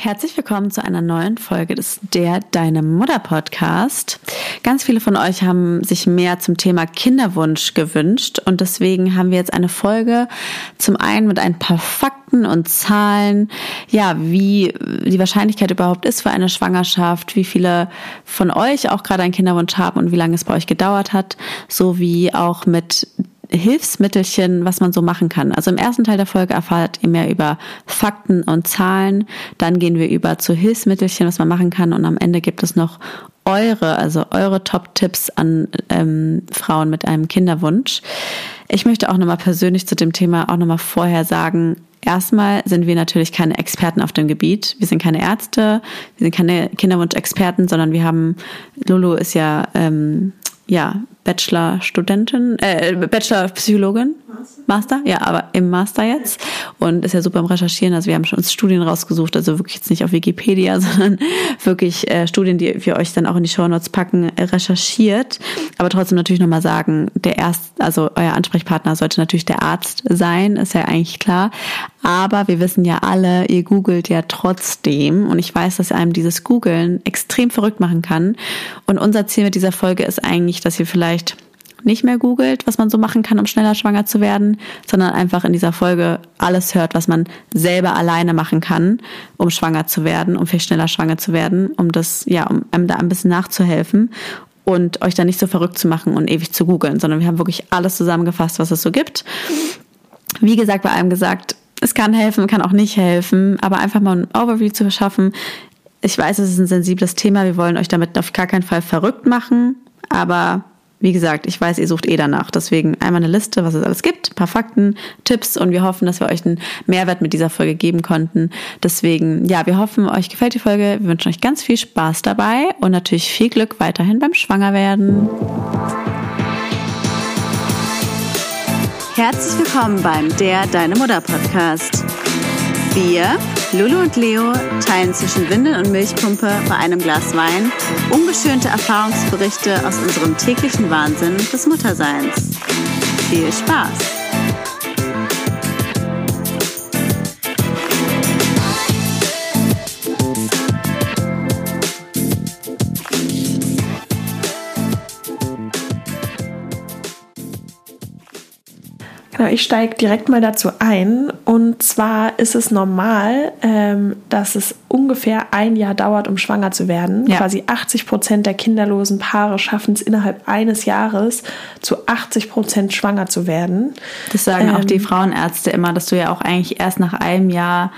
Herzlich willkommen zu einer neuen Folge des Der Deine Mutter Podcast. Ganz viele von euch haben sich mehr zum Thema Kinderwunsch gewünscht und deswegen haben wir jetzt eine Folge zum einen mit ein paar Fakten und Zahlen, ja, wie die Wahrscheinlichkeit überhaupt ist für eine Schwangerschaft, wie viele von euch auch gerade einen Kinderwunsch haben und wie lange es bei euch gedauert hat, sowie auch mit Hilfsmittelchen, was man so machen kann. Also im ersten Teil der Folge erfahrt ihr mehr über Fakten und Zahlen. Dann gehen wir über zu Hilfsmittelchen, was man machen kann. Und am Ende gibt es noch eure, also eure Top-Tipps an ähm, Frauen mit einem Kinderwunsch. Ich möchte auch nochmal persönlich zu dem Thema auch nochmal vorher sagen, Erstmal sind wir natürlich keine Experten auf dem Gebiet. Wir sind keine Ärzte, wir sind keine Kinderwunsch-Experten, sondern wir haben, Lulu ist ja ähm, ja, Bachelor-Studentin, äh, Bachelor-Psychologin, Master. Master, ja, aber im Master jetzt und ist ja super im Recherchieren. Also wir haben schon uns Studien rausgesucht, also wirklich jetzt nicht auf Wikipedia, sondern wirklich äh, Studien, die wir euch dann auch in die Show Notes packen, äh, recherchiert. Aber trotzdem natürlich nochmal sagen, der erst, also euer Ansprechpartner sollte natürlich der Arzt sein, ist ja eigentlich klar. Aber wir wissen ja alle, ihr googelt ja trotzdem und ich weiß, dass einem dieses Googeln extrem verrückt machen kann. Und unser Ziel mit dieser Folge ist eigentlich, dass ihr vielleicht nicht mehr googelt, was man so machen kann, um schneller schwanger zu werden, sondern einfach in dieser Folge alles hört, was man selber alleine machen kann, um schwanger zu werden, um viel schneller schwanger zu werden, um das, ja, um einem da ein bisschen nachzuhelfen und euch da nicht so verrückt zu machen und ewig zu googeln, sondern wir haben wirklich alles zusammengefasst, was es so gibt. Wie gesagt, bei allem gesagt, es kann helfen, kann auch nicht helfen, aber einfach mal ein Overview zu verschaffen. Ich weiß, es ist ein sensibles Thema, wir wollen euch damit auf gar keinen Fall verrückt machen, aber wie gesagt, ich weiß, ihr sucht eh danach. Deswegen einmal eine Liste, was es alles gibt, ein paar Fakten, Tipps und wir hoffen, dass wir euch einen Mehrwert mit dieser Folge geben konnten. Deswegen, ja, wir hoffen, euch gefällt die Folge. Wir wünschen euch ganz viel Spaß dabei und natürlich viel Glück weiterhin beim Schwangerwerden. Herzlich willkommen beim Der Deine Mutter Podcast. Wir, Lulu und Leo, teilen zwischen Windel und Milchpumpe bei einem Glas Wein ungeschönte Erfahrungsberichte aus unserem täglichen Wahnsinn des Mutterseins. Viel Spaß! Genau, ich steige direkt mal dazu ein. Und zwar ist es normal, ähm, dass es ungefähr ein Jahr dauert, um schwanger zu werden. Ja. Quasi 80 Prozent der kinderlosen Paare schaffen es innerhalb eines Jahres, zu 80 Prozent schwanger zu werden. Das sagen ähm, auch die Frauenärzte immer, dass du ja auch eigentlich erst nach einem Jahr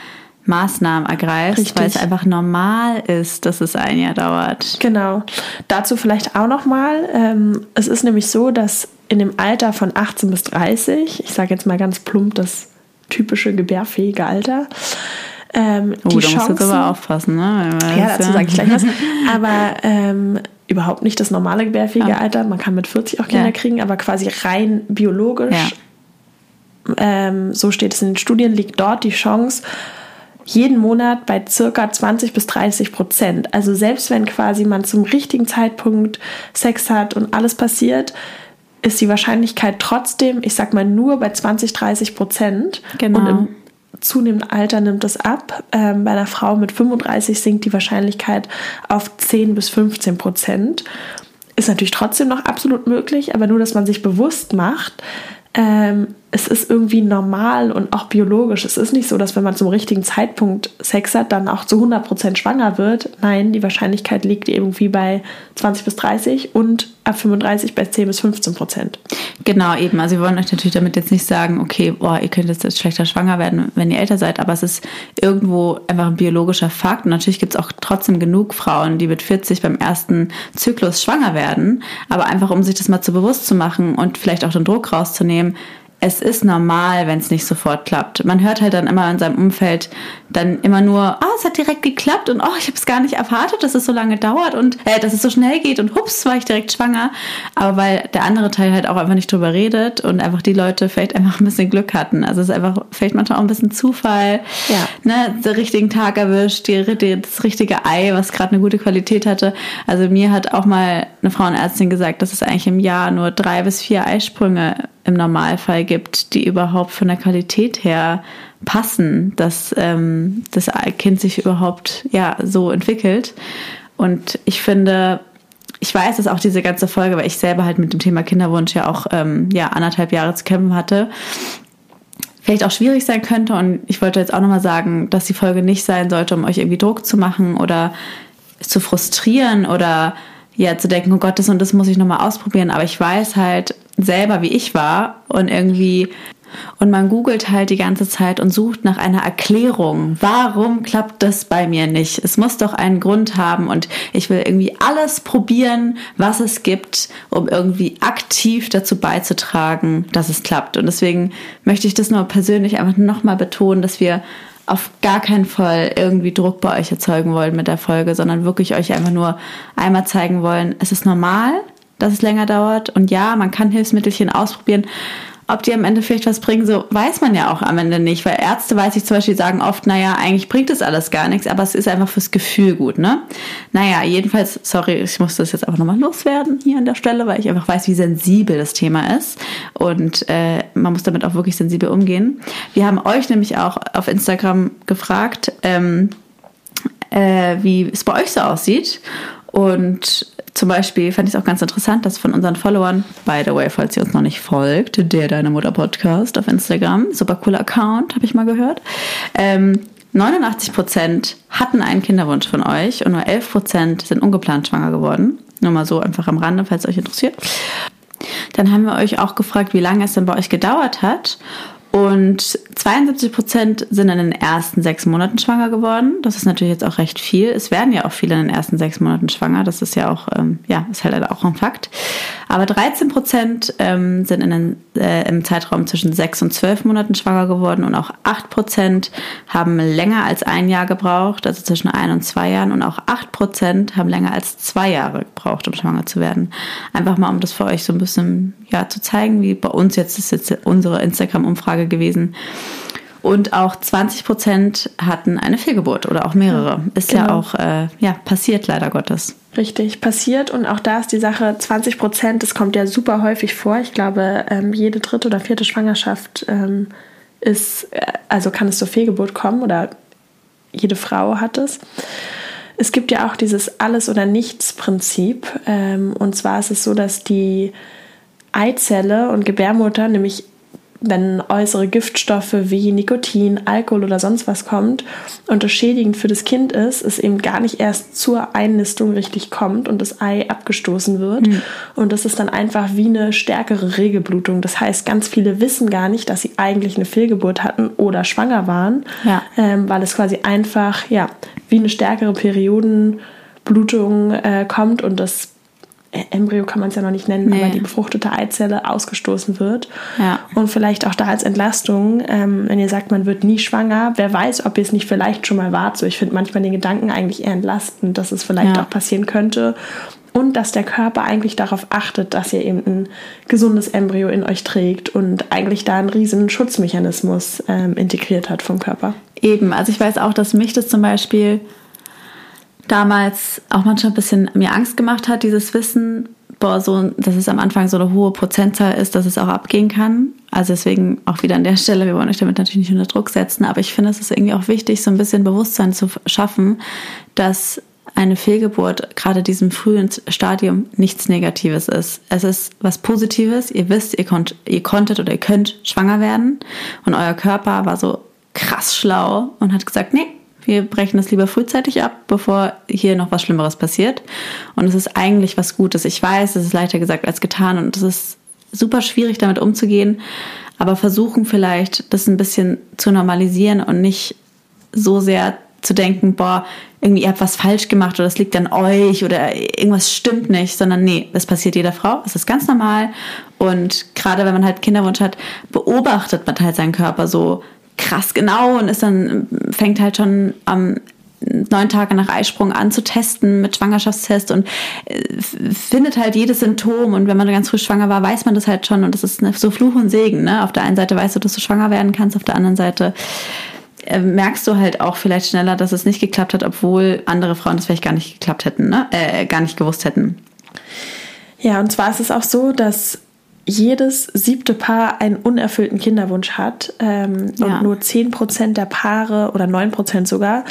Maßnahmen ergreifst, Richtig. weil es einfach normal ist, dass es ein Jahr dauert. Genau. Dazu vielleicht auch noch mal. Ähm, es ist nämlich so, dass in dem Alter von 18 bis 30, ich sage jetzt mal ganz plump das typische gebärfähige Alter, ähm, oh, die da Chancen, musst du aber aufpassen, ne? Ja, dazu sage ich gleich was. Aber ähm, überhaupt nicht das normale gebärfähige ja. Alter. Man kann mit 40 auch Kinder ja. kriegen, aber quasi rein biologisch, ja. ähm, so steht es in den Studien, liegt dort die Chance jeden Monat bei circa 20 bis 30 Prozent. Also selbst wenn quasi man zum richtigen Zeitpunkt Sex hat und alles passiert, ist die Wahrscheinlichkeit trotzdem, ich sag mal, nur bei 20, 30 Prozent. Genau. Und im zunehmenden Alter nimmt es ab. Ähm, bei einer Frau mit 35 sinkt die Wahrscheinlichkeit auf 10 bis 15 Prozent. Ist natürlich trotzdem noch absolut möglich, aber nur, dass man sich bewusst macht, ähm, es ist irgendwie normal und auch biologisch. Es ist nicht so, dass wenn man zum richtigen Zeitpunkt Sex hat, dann auch zu 100% schwanger wird. Nein, die Wahrscheinlichkeit liegt irgendwie bei 20 bis 30 und ab 35 bei 10 bis 15 Prozent. Genau, eben. Also wir wollen euch natürlich damit jetzt nicht sagen, okay, boah, ihr könnt jetzt schlechter schwanger werden, wenn ihr älter seid, aber es ist irgendwo einfach ein biologischer Fakt. Und natürlich gibt es auch trotzdem genug Frauen, die mit 40 beim ersten Zyklus schwanger werden. Aber einfach, um sich das mal zu bewusst zu machen und vielleicht auch den Druck rauszunehmen, es ist normal, wenn es nicht sofort klappt. Man hört halt dann immer in seinem Umfeld dann immer nur, ah, oh, es hat direkt geklappt und oh, ich habe es gar nicht erwartet, dass es so lange dauert und äh, dass es so schnell geht und hups, war ich direkt schwanger. Aber weil der andere Teil halt auch einfach nicht drüber redet und einfach die Leute vielleicht einfach ein bisschen Glück hatten. Also es ist einfach vielleicht manchmal auch ein bisschen Zufall, ja. ne, den richtigen Tag erwischt, die, die, das richtige Ei, was gerade eine gute Qualität hatte. Also mir hat auch mal eine Frauenärztin gesagt, dass es eigentlich im Jahr nur drei bis vier Eisprünge im Normalfall gibt, die überhaupt von der Qualität her passen, dass ähm, das Kind sich überhaupt ja so entwickelt. Und ich finde, ich weiß, dass auch diese ganze Folge, weil ich selber halt mit dem Thema Kinderwunsch ja auch ähm, ja anderthalb Jahre zu kämpfen hatte, vielleicht auch schwierig sein könnte. Und ich wollte jetzt auch nochmal sagen, dass die Folge nicht sein sollte, um euch irgendwie Druck zu machen oder zu frustrieren oder ja zu denken, oh Gott, das und das muss ich nochmal ausprobieren. Aber ich weiß halt selber, wie ich war und irgendwie und man googelt halt die ganze Zeit und sucht nach einer Erklärung. Warum klappt das bei mir nicht? Es muss doch einen Grund haben und ich will irgendwie alles probieren, was es gibt, um irgendwie aktiv dazu beizutragen, dass es klappt. Und deswegen möchte ich das nur persönlich einfach nochmal betonen, dass wir auf gar keinen Fall irgendwie Druck bei euch erzeugen wollen mit der Folge, sondern wirklich euch einfach nur einmal zeigen wollen, es ist normal, dass es länger dauert. Und ja, man kann Hilfsmittelchen ausprobieren, ob die am Ende vielleicht was bringen, so weiß man ja auch am Ende nicht, weil Ärzte, weiß ich zum Beispiel, sagen oft, naja, eigentlich bringt das alles gar nichts, aber es ist einfach fürs Gefühl gut, ne? Naja, jedenfalls, sorry, ich muss das jetzt einfach nochmal loswerden hier an der Stelle, weil ich einfach weiß, wie sensibel das Thema ist. Und äh, man muss damit auch wirklich sensibel umgehen. Wir haben euch nämlich auch auf Instagram gefragt, ähm, äh, wie es bei euch so aussieht. Und zum Beispiel fand ich es auch ganz interessant, dass von unseren Followern, by the way, falls ihr uns noch nicht folgt, der Deine Mutter Podcast auf Instagram, super cooler Account, habe ich mal gehört. Ähm, 89% hatten einen Kinderwunsch von euch und nur 11% sind ungeplant schwanger geworden. Nur mal so einfach am Rande, falls euch interessiert. Dann haben wir euch auch gefragt, wie lange es denn bei euch gedauert hat. Und 72 Prozent sind in den ersten sechs Monaten schwanger geworden. Das ist natürlich jetzt auch recht viel. Es werden ja auch viele in den ersten sechs Monaten schwanger. Das ist ja auch, ähm, ja, ist halt auch ein Fakt. Aber 13 Prozent ähm, sind in den, äh, im Zeitraum zwischen sechs und zwölf Monaten schwanger geworden und auch acht Prozent haben länger als ein Jahr gebraucht, also zwischen ein und zwei Jahren. Und auch acht Prozent haben länger als zwei Jahre gebraucht, um schwanger zu werden. Einfach mal, um das für euch so ein bisschen ja, zu zeigen, wie bei uns jetzt ist jetzt unsere Instagram-Umfrage genau. gewesen. Und auch 20 Prozent hatten eine Fehlgeburt oder auch mehrere. Ist genau. ja auch äh, ja, passiert, leider Gottes. Richtig, passiert. Und auch da ist die Sache, 20 Prozent, das kommt ja super häufig vor. Ich glaube, ähm, jede dritte oder vierte Schwangerschaft ähm, ist, äh, also kann es zur Fehlgeburt kommen oder jede Frau hat es. Es gibt ja auch dieses Alles- oder Nichts-Prinzip. Ähm, und zwar ist es so, dass die Eizelle und Gebärmutter nämlich wenn äußere Giftstoffe wie Nikotin, Alkohol oder sonst was kommt und das schädigend für das Kind ist, es eben gar nicht erst zur Einnistung richtig kommt und das Ei abgestoßen wird. Mhm. Und das ist dann einfach wie eine stärkere Regelblutung. Das heißt, ganz viele wissen gar nicht, dass sie eigentlich eine Fehlgeburt hatten oder schwanger waren, ja. ähm, weil es quasi einfach ja wie eine stärkere Periodenblutung äh, kommt und das Embryo kann man es ja noch nicht nennen, nee. aber die befruchtete Eizelle ausgestoßen wird. Ja. Und vielleicht auch da als Entlastung, ähm, wenn ihr sagt, man wird nie schwanger, wer weiß, ob ihr es nicht vielleicht schon mal wart. So, ich finde manchmal den Gedanken eigentlich eher entlastend, dass es vielleicht ja. auch passieren könnte. Und dass der Körper eigentlich darauf achtet, dass ihr eben ein gesundes Embryo in euch trägt und eigentlich da einen riesen Schutzmechanismus ähm, integriert hat vom Körper. Eben, also ich weiß auch, dass mich das zum Beispiel damals auch manchmal ein bisschen mir Angst gemacht hat, dieses Wissen, boah, so, dass es am Anfang so eine hohe Prozentzahl ist, dass es auch abgehen kann. Also deswegen auch wieder an der Stelle, wir wollen euch damit natürlich nicht unter Druck setzen, aber ich finde, es ist irgendwie auch wichtig, so ein bisschen Bewusstsein zu schaffen, dass eine Fehlgeburt gerade diesem frühen Stadium nichts Negatives ist. Es ist was Positives. Ihr wisst, ihr, konnt, ihr konntet oder ihr könnt schwanger werden und euer Körper war so krass schlau und hat gesagt, nee, wir brechen das lieber frühzeitig ab, bevor hier noch was Schlimmeres passiert. Und es ist eigentlich was Gutes. Ich weiß, es ist leichter gesagt als getan und es ist super schwierig damit umzugehen, aber versuchen vielleicht, das ein bisschen zu normalisieren und nicht so sehr zu denken, boah, irgendwie ihr habt was falsch gemacht oder es liegt an euch oder irgendwas stimmt nicht, sondern nee, das passiert jeder Frau, es ist ganz normal und gerade wenn man halt Kinderwunsch hat, beobachtet man halt seinen Körper so krass genau und ist dann, fängt halt schon am neun Tage nach Eisprung an zu testen mit Schwangerschaftstest und äh, findet halt jedes Symptom und wenn man ganz früh schwanger war, weiß man das halt schon und das ist so Fluch und Segen. Ne? Auf der einen Seite weißt du, dass du schwanger werden kannst, auf der anderen Seite äh, merkst du halt auch vielleicht schneller, dass es nicht geklappt hat, obwohl andere Frauen das vielleicht gar nicht geklappt hätten, ne? äh, gar nicht gewusst hätten. Ja, und zwar ist es auch so, dass jedes siebte Paar einen unerfüllten Kinderwunsch hat ähm, ja. und nur 10% der Paare oder 9% sogar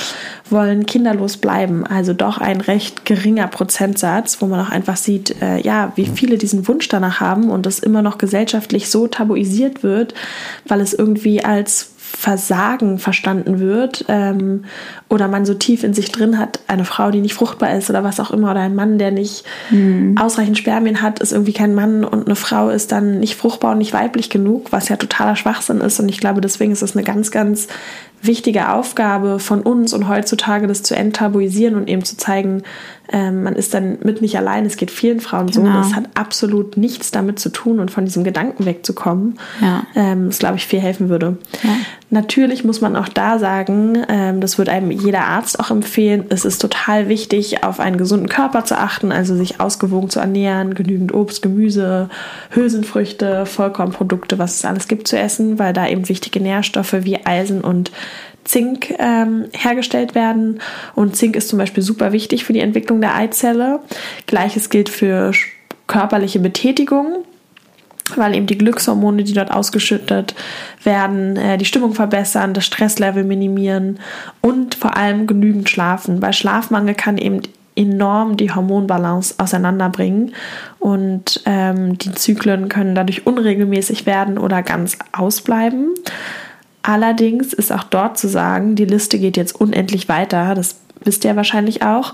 wollen kinderlos bleiben. Also doch ein recht geringer Prozentsatz, wo man auch einfach sieht, äh, ja, wie viele diesen Wunsch danach haben und das immer noch gesellschaftlich so tabuisiert wird, weil es irgendwie als Versagen verstanden wird ähm, oder man so tief in sich drin hat, eine Frau, die nicht fruchtbar ist oder was auch immer oder ein Mann, der nicht mhm. ausreichend Spermien hat, ist irgendwie kein Mann und eine Frau ist dann nicht fruchtbar und nicht weiblich genug, was ja totaler Schwachsinn ist und ich glaube, deswegen ist es eine ganz, ganz wichtige Aufgabe von uns und heutzutage das zu enttabuisieren und eben zu zeigen, ähm, man ist dann mit nicht allein. Es geht vielen Frauen genau. so. Das hat absolut nichts damit zu tun und von diesem Gedanken wegzukommen. Ja. Ähm, das glaube ich viel helfen würde. Ja. Natürlich muss man auch da sagen, ähm, das wird einem jeder Arzt auch empfehlen. Es ist total wichtig, auf einen gesunden Körper zu achten, also sich ausgewogen zu ernähren, genügend Obst, Gemüse, Hülsenfrüchte, Vollkornprodukte, was es alles gibt zu essen, weil da eben wichtige Nährstoffe wie Eisen und Zink ähm, hergestellt werden. Und Zink ist zum Beispiel super wichtig für die Entwicklung der Eizelle. Gleiches gilt für körperliche Betätigung weil eben die Glückshormone, die dort ausgeschüttet werden, äh, die Stimmung verbessern, das Stresslevel minimieren und vor allem genügend schlafen. Bei Schlafmangel kann eben enorm die Hormonbalance auseinanderbringen und ähm, die Zyklen können dadurch unregelmäßig werden oder ganz ausbleiben. Allerdings ist auch dort zu sagen, die Liste geht jetzt unendlich weiter, das wisst ihr wahrscheinlich auch,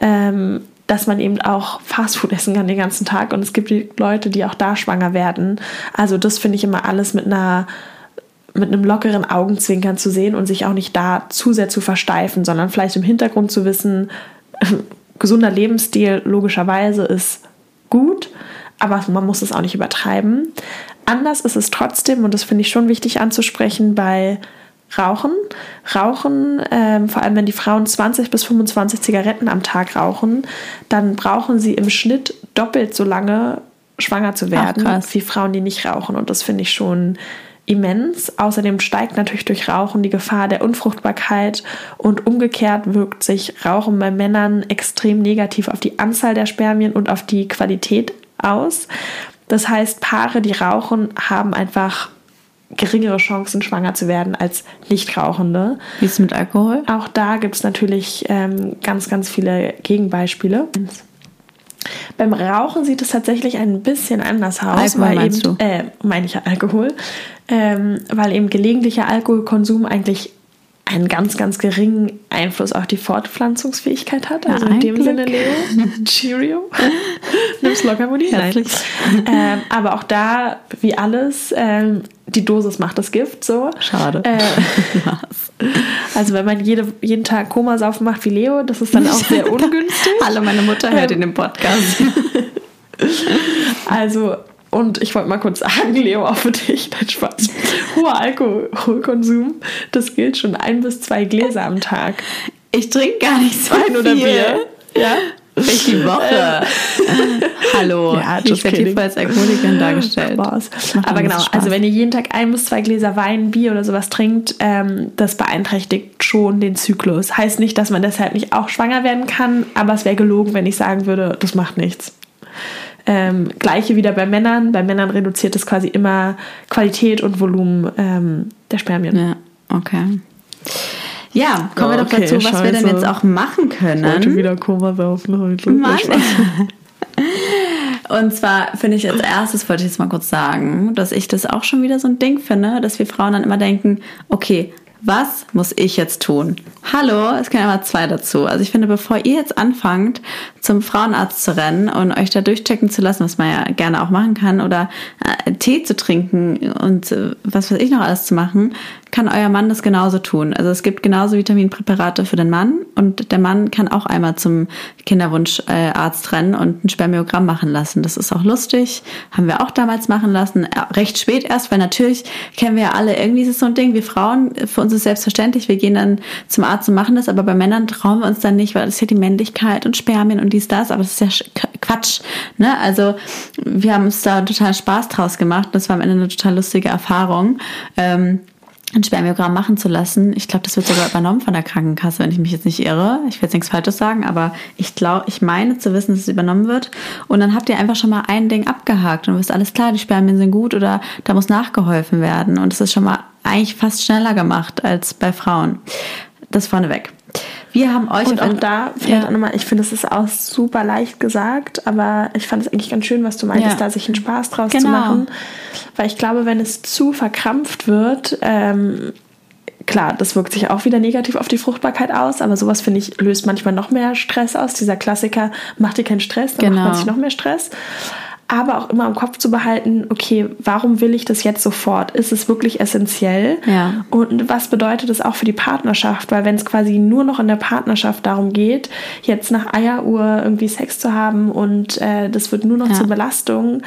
ähm, dass man eben auch Fastfood essen kann den ganzen Tag und es gibt Leute, die auch da schwanger werden. Also das finde ich immer alles mit einer mit einem lockeren Augenzwinkern zu sehen und sich auch nicht da zu sehr zu versteifen, sondern vielleicht im Hintergrund zu wissen, gesunder Lebensstil logischerweise ist gut, aber man muss es auch nicht übertreiben. Anders ist es trotzdem, und das finde ich schon wichtig anzusprechen, bei Rauchen. Rauchen, ähm, vor allem wenn die Frauen 20 bis 25 Zigaretten am Tag rauchen, dann brauchen sie im Schnitt doppelt so lange schwanger zu werden wie Frauen, die nicht rauchen. Und das finde ich schon immens. Außerdem steigt natürlich durch Rauchen die Gefahr der Unfruchtbarkeit und umgekehrt wirkt sich Rauchen bei Männern extrem negativ auf die Anzahl der Spermien und auf die Qualität aus. Das heißt, Paare, die rauchen, haben einfach geringere Chancen, schwanger zu werden als Nichtrauchende. Wie ist es mit Alkohol? Auch da gibt es natürlich ähm, ganz, ganz viele Gegenbeispiele. Beim Rauchen sieht es tatsächlich ein bisschen anders aus, Alkohol, weil eben, äh, meine ich ja Alkohol, ähm, weil eben gelegentlicher Alkoholkonsum eigentlich einen ganz, ganz geringen Einfluss auf die Fortpflanzungsfähigkeit hat. Also ja, in dem Glück. Sinne, Leo, Cheerio, nimm's locker, Mutti. Ähm, aber auch da, wie alles, ähm, die Dosis macht das Gift, so. Schade. Äh, also wenn man jede, jeden Tag Komasaufen macht wie Leo, das ist dann auch sehr ungünstig. Hallo, meine Mutter hört ähm, in dem Podcast. also und ich wollte mal kurz sagen, Leo, auch für dich, dein Spaß. Hoher Alkoholkonsum, das gilt schon ein bis zwei Gläser am Tag. Ich trinke gar nicht so Wein oder Bier. Ja? Vielleicht die Woche. Hallo, ja, ich werde hier als Alkoholikerin dargestellt. Aber genau, also wenn ihr jeden Tag ein bis zwei Gläser Wein, Bier oder sowas trinkt, ähm, das beeinträchtigt schon den Zyklus. Heißt nicht, dass man deshalb nicht auch schwanger werden kann, aber es wäre gelogen, wenn ich sagen würde, das macht nichts. Ähm, Gleiche wieder bei Männern. Bei Männern reduziert es quasi immer Qualität und Volumen ähm, der Spermien. Ja, okay. Ja, kommen wir doch okay, dazu, was Scheiße. wir denn jetzt auch machen können. Ich wollte wieder Koma saufen heute. Mann. Und zwar finde ich als erstes, wollte ich jetzt mal kurz sagen, dass ich das auch schon wieder so ein Ding finde, dass wir Frauen dann immer denken, okay, was muss ich jetzt tun? Hallo, es können immer zwei dazu. Also ich finde, bevor ihr jetzt anfangt, zum Frauenarzt zu rennen und euch da durchchecken zu lassen, was man ja gerne auch machen kann, oder äh, Tee zu trinken und äh, was weiß ich noch alles zu machen, kann euer Mann das genauso tun. Also es gibt genauso Vitaminpräparate für den Mann und der Mann kann auch einmal zum Kinderwunscharzt rennen und ein Spermiogramm machen lassen. Das ist auch lustig, haben wir auch damals machen lassen, recht spät erst, weil natürlich kennen wir ja alle, irgendwie ist es so ein Ding, wir Frauen, für uns ist es selbstverständlich, wir gehen dann zum Arzt und machen das, aber bei Männern trauen wir uns dann nicht, weil das ist ja die Männlichkeit und Spermien und dies, das, aber das ist ja Quatsch. Ne? Also wir haben uns da total Spaß draus gemacht. Das war am Ende eine total lustige Erfahrung. Ähm, ein Spermiogramm machen zu lassen. Ich glaube, das wird sogar übernommen von der Krankenkasse, wenn ich mich jetzt nicht irre. Ich will jetzt nichts Falsches sagen, aber ich glaube, ich meine zu wissen, dass es übernommen wird. Und dann habt ihr einfach schon mal ein Ding abgehakt und wisst alles klar, die Spermien sind gut oder da muss nachgeholfen werden. Und es ist schon mal eigentlich fast schneller gemacht als bei Frauen. Das vorneweg. Wir haben euch und auch da vielleicht ja. auch nochmal, ich finde, es ist auch super leicht gesagt, aber ich fand es eigentlich ganz schön, was du meintest, ja. da sich einen Spaß draus genau. zu machen. Weil ich glaube, wenn es zu verkrampft wird, ähm, klar, das wirkt sich auch wieder negativ auf die Fruchtbarkeit aus, aber sowas finde ich löst manchmal noch mehr Stress aus. Dieser Klassiker, mach dir keinen Stress, dann genau. macht man sich noch mehr Stress aber auch immer im Kopf zu behalten, okay, warum will ich das jetzt sofort? Ist es wirklich essentiell? Ja. Und was bedeutet das auch für die Partnerschaft? Weil wenn es quasi nur noch in der Partnerschaft darum geht, jetzt nach Eieruhr irgendwie Sex zu haben und äh, das wird nur noch ja. zur Belastung,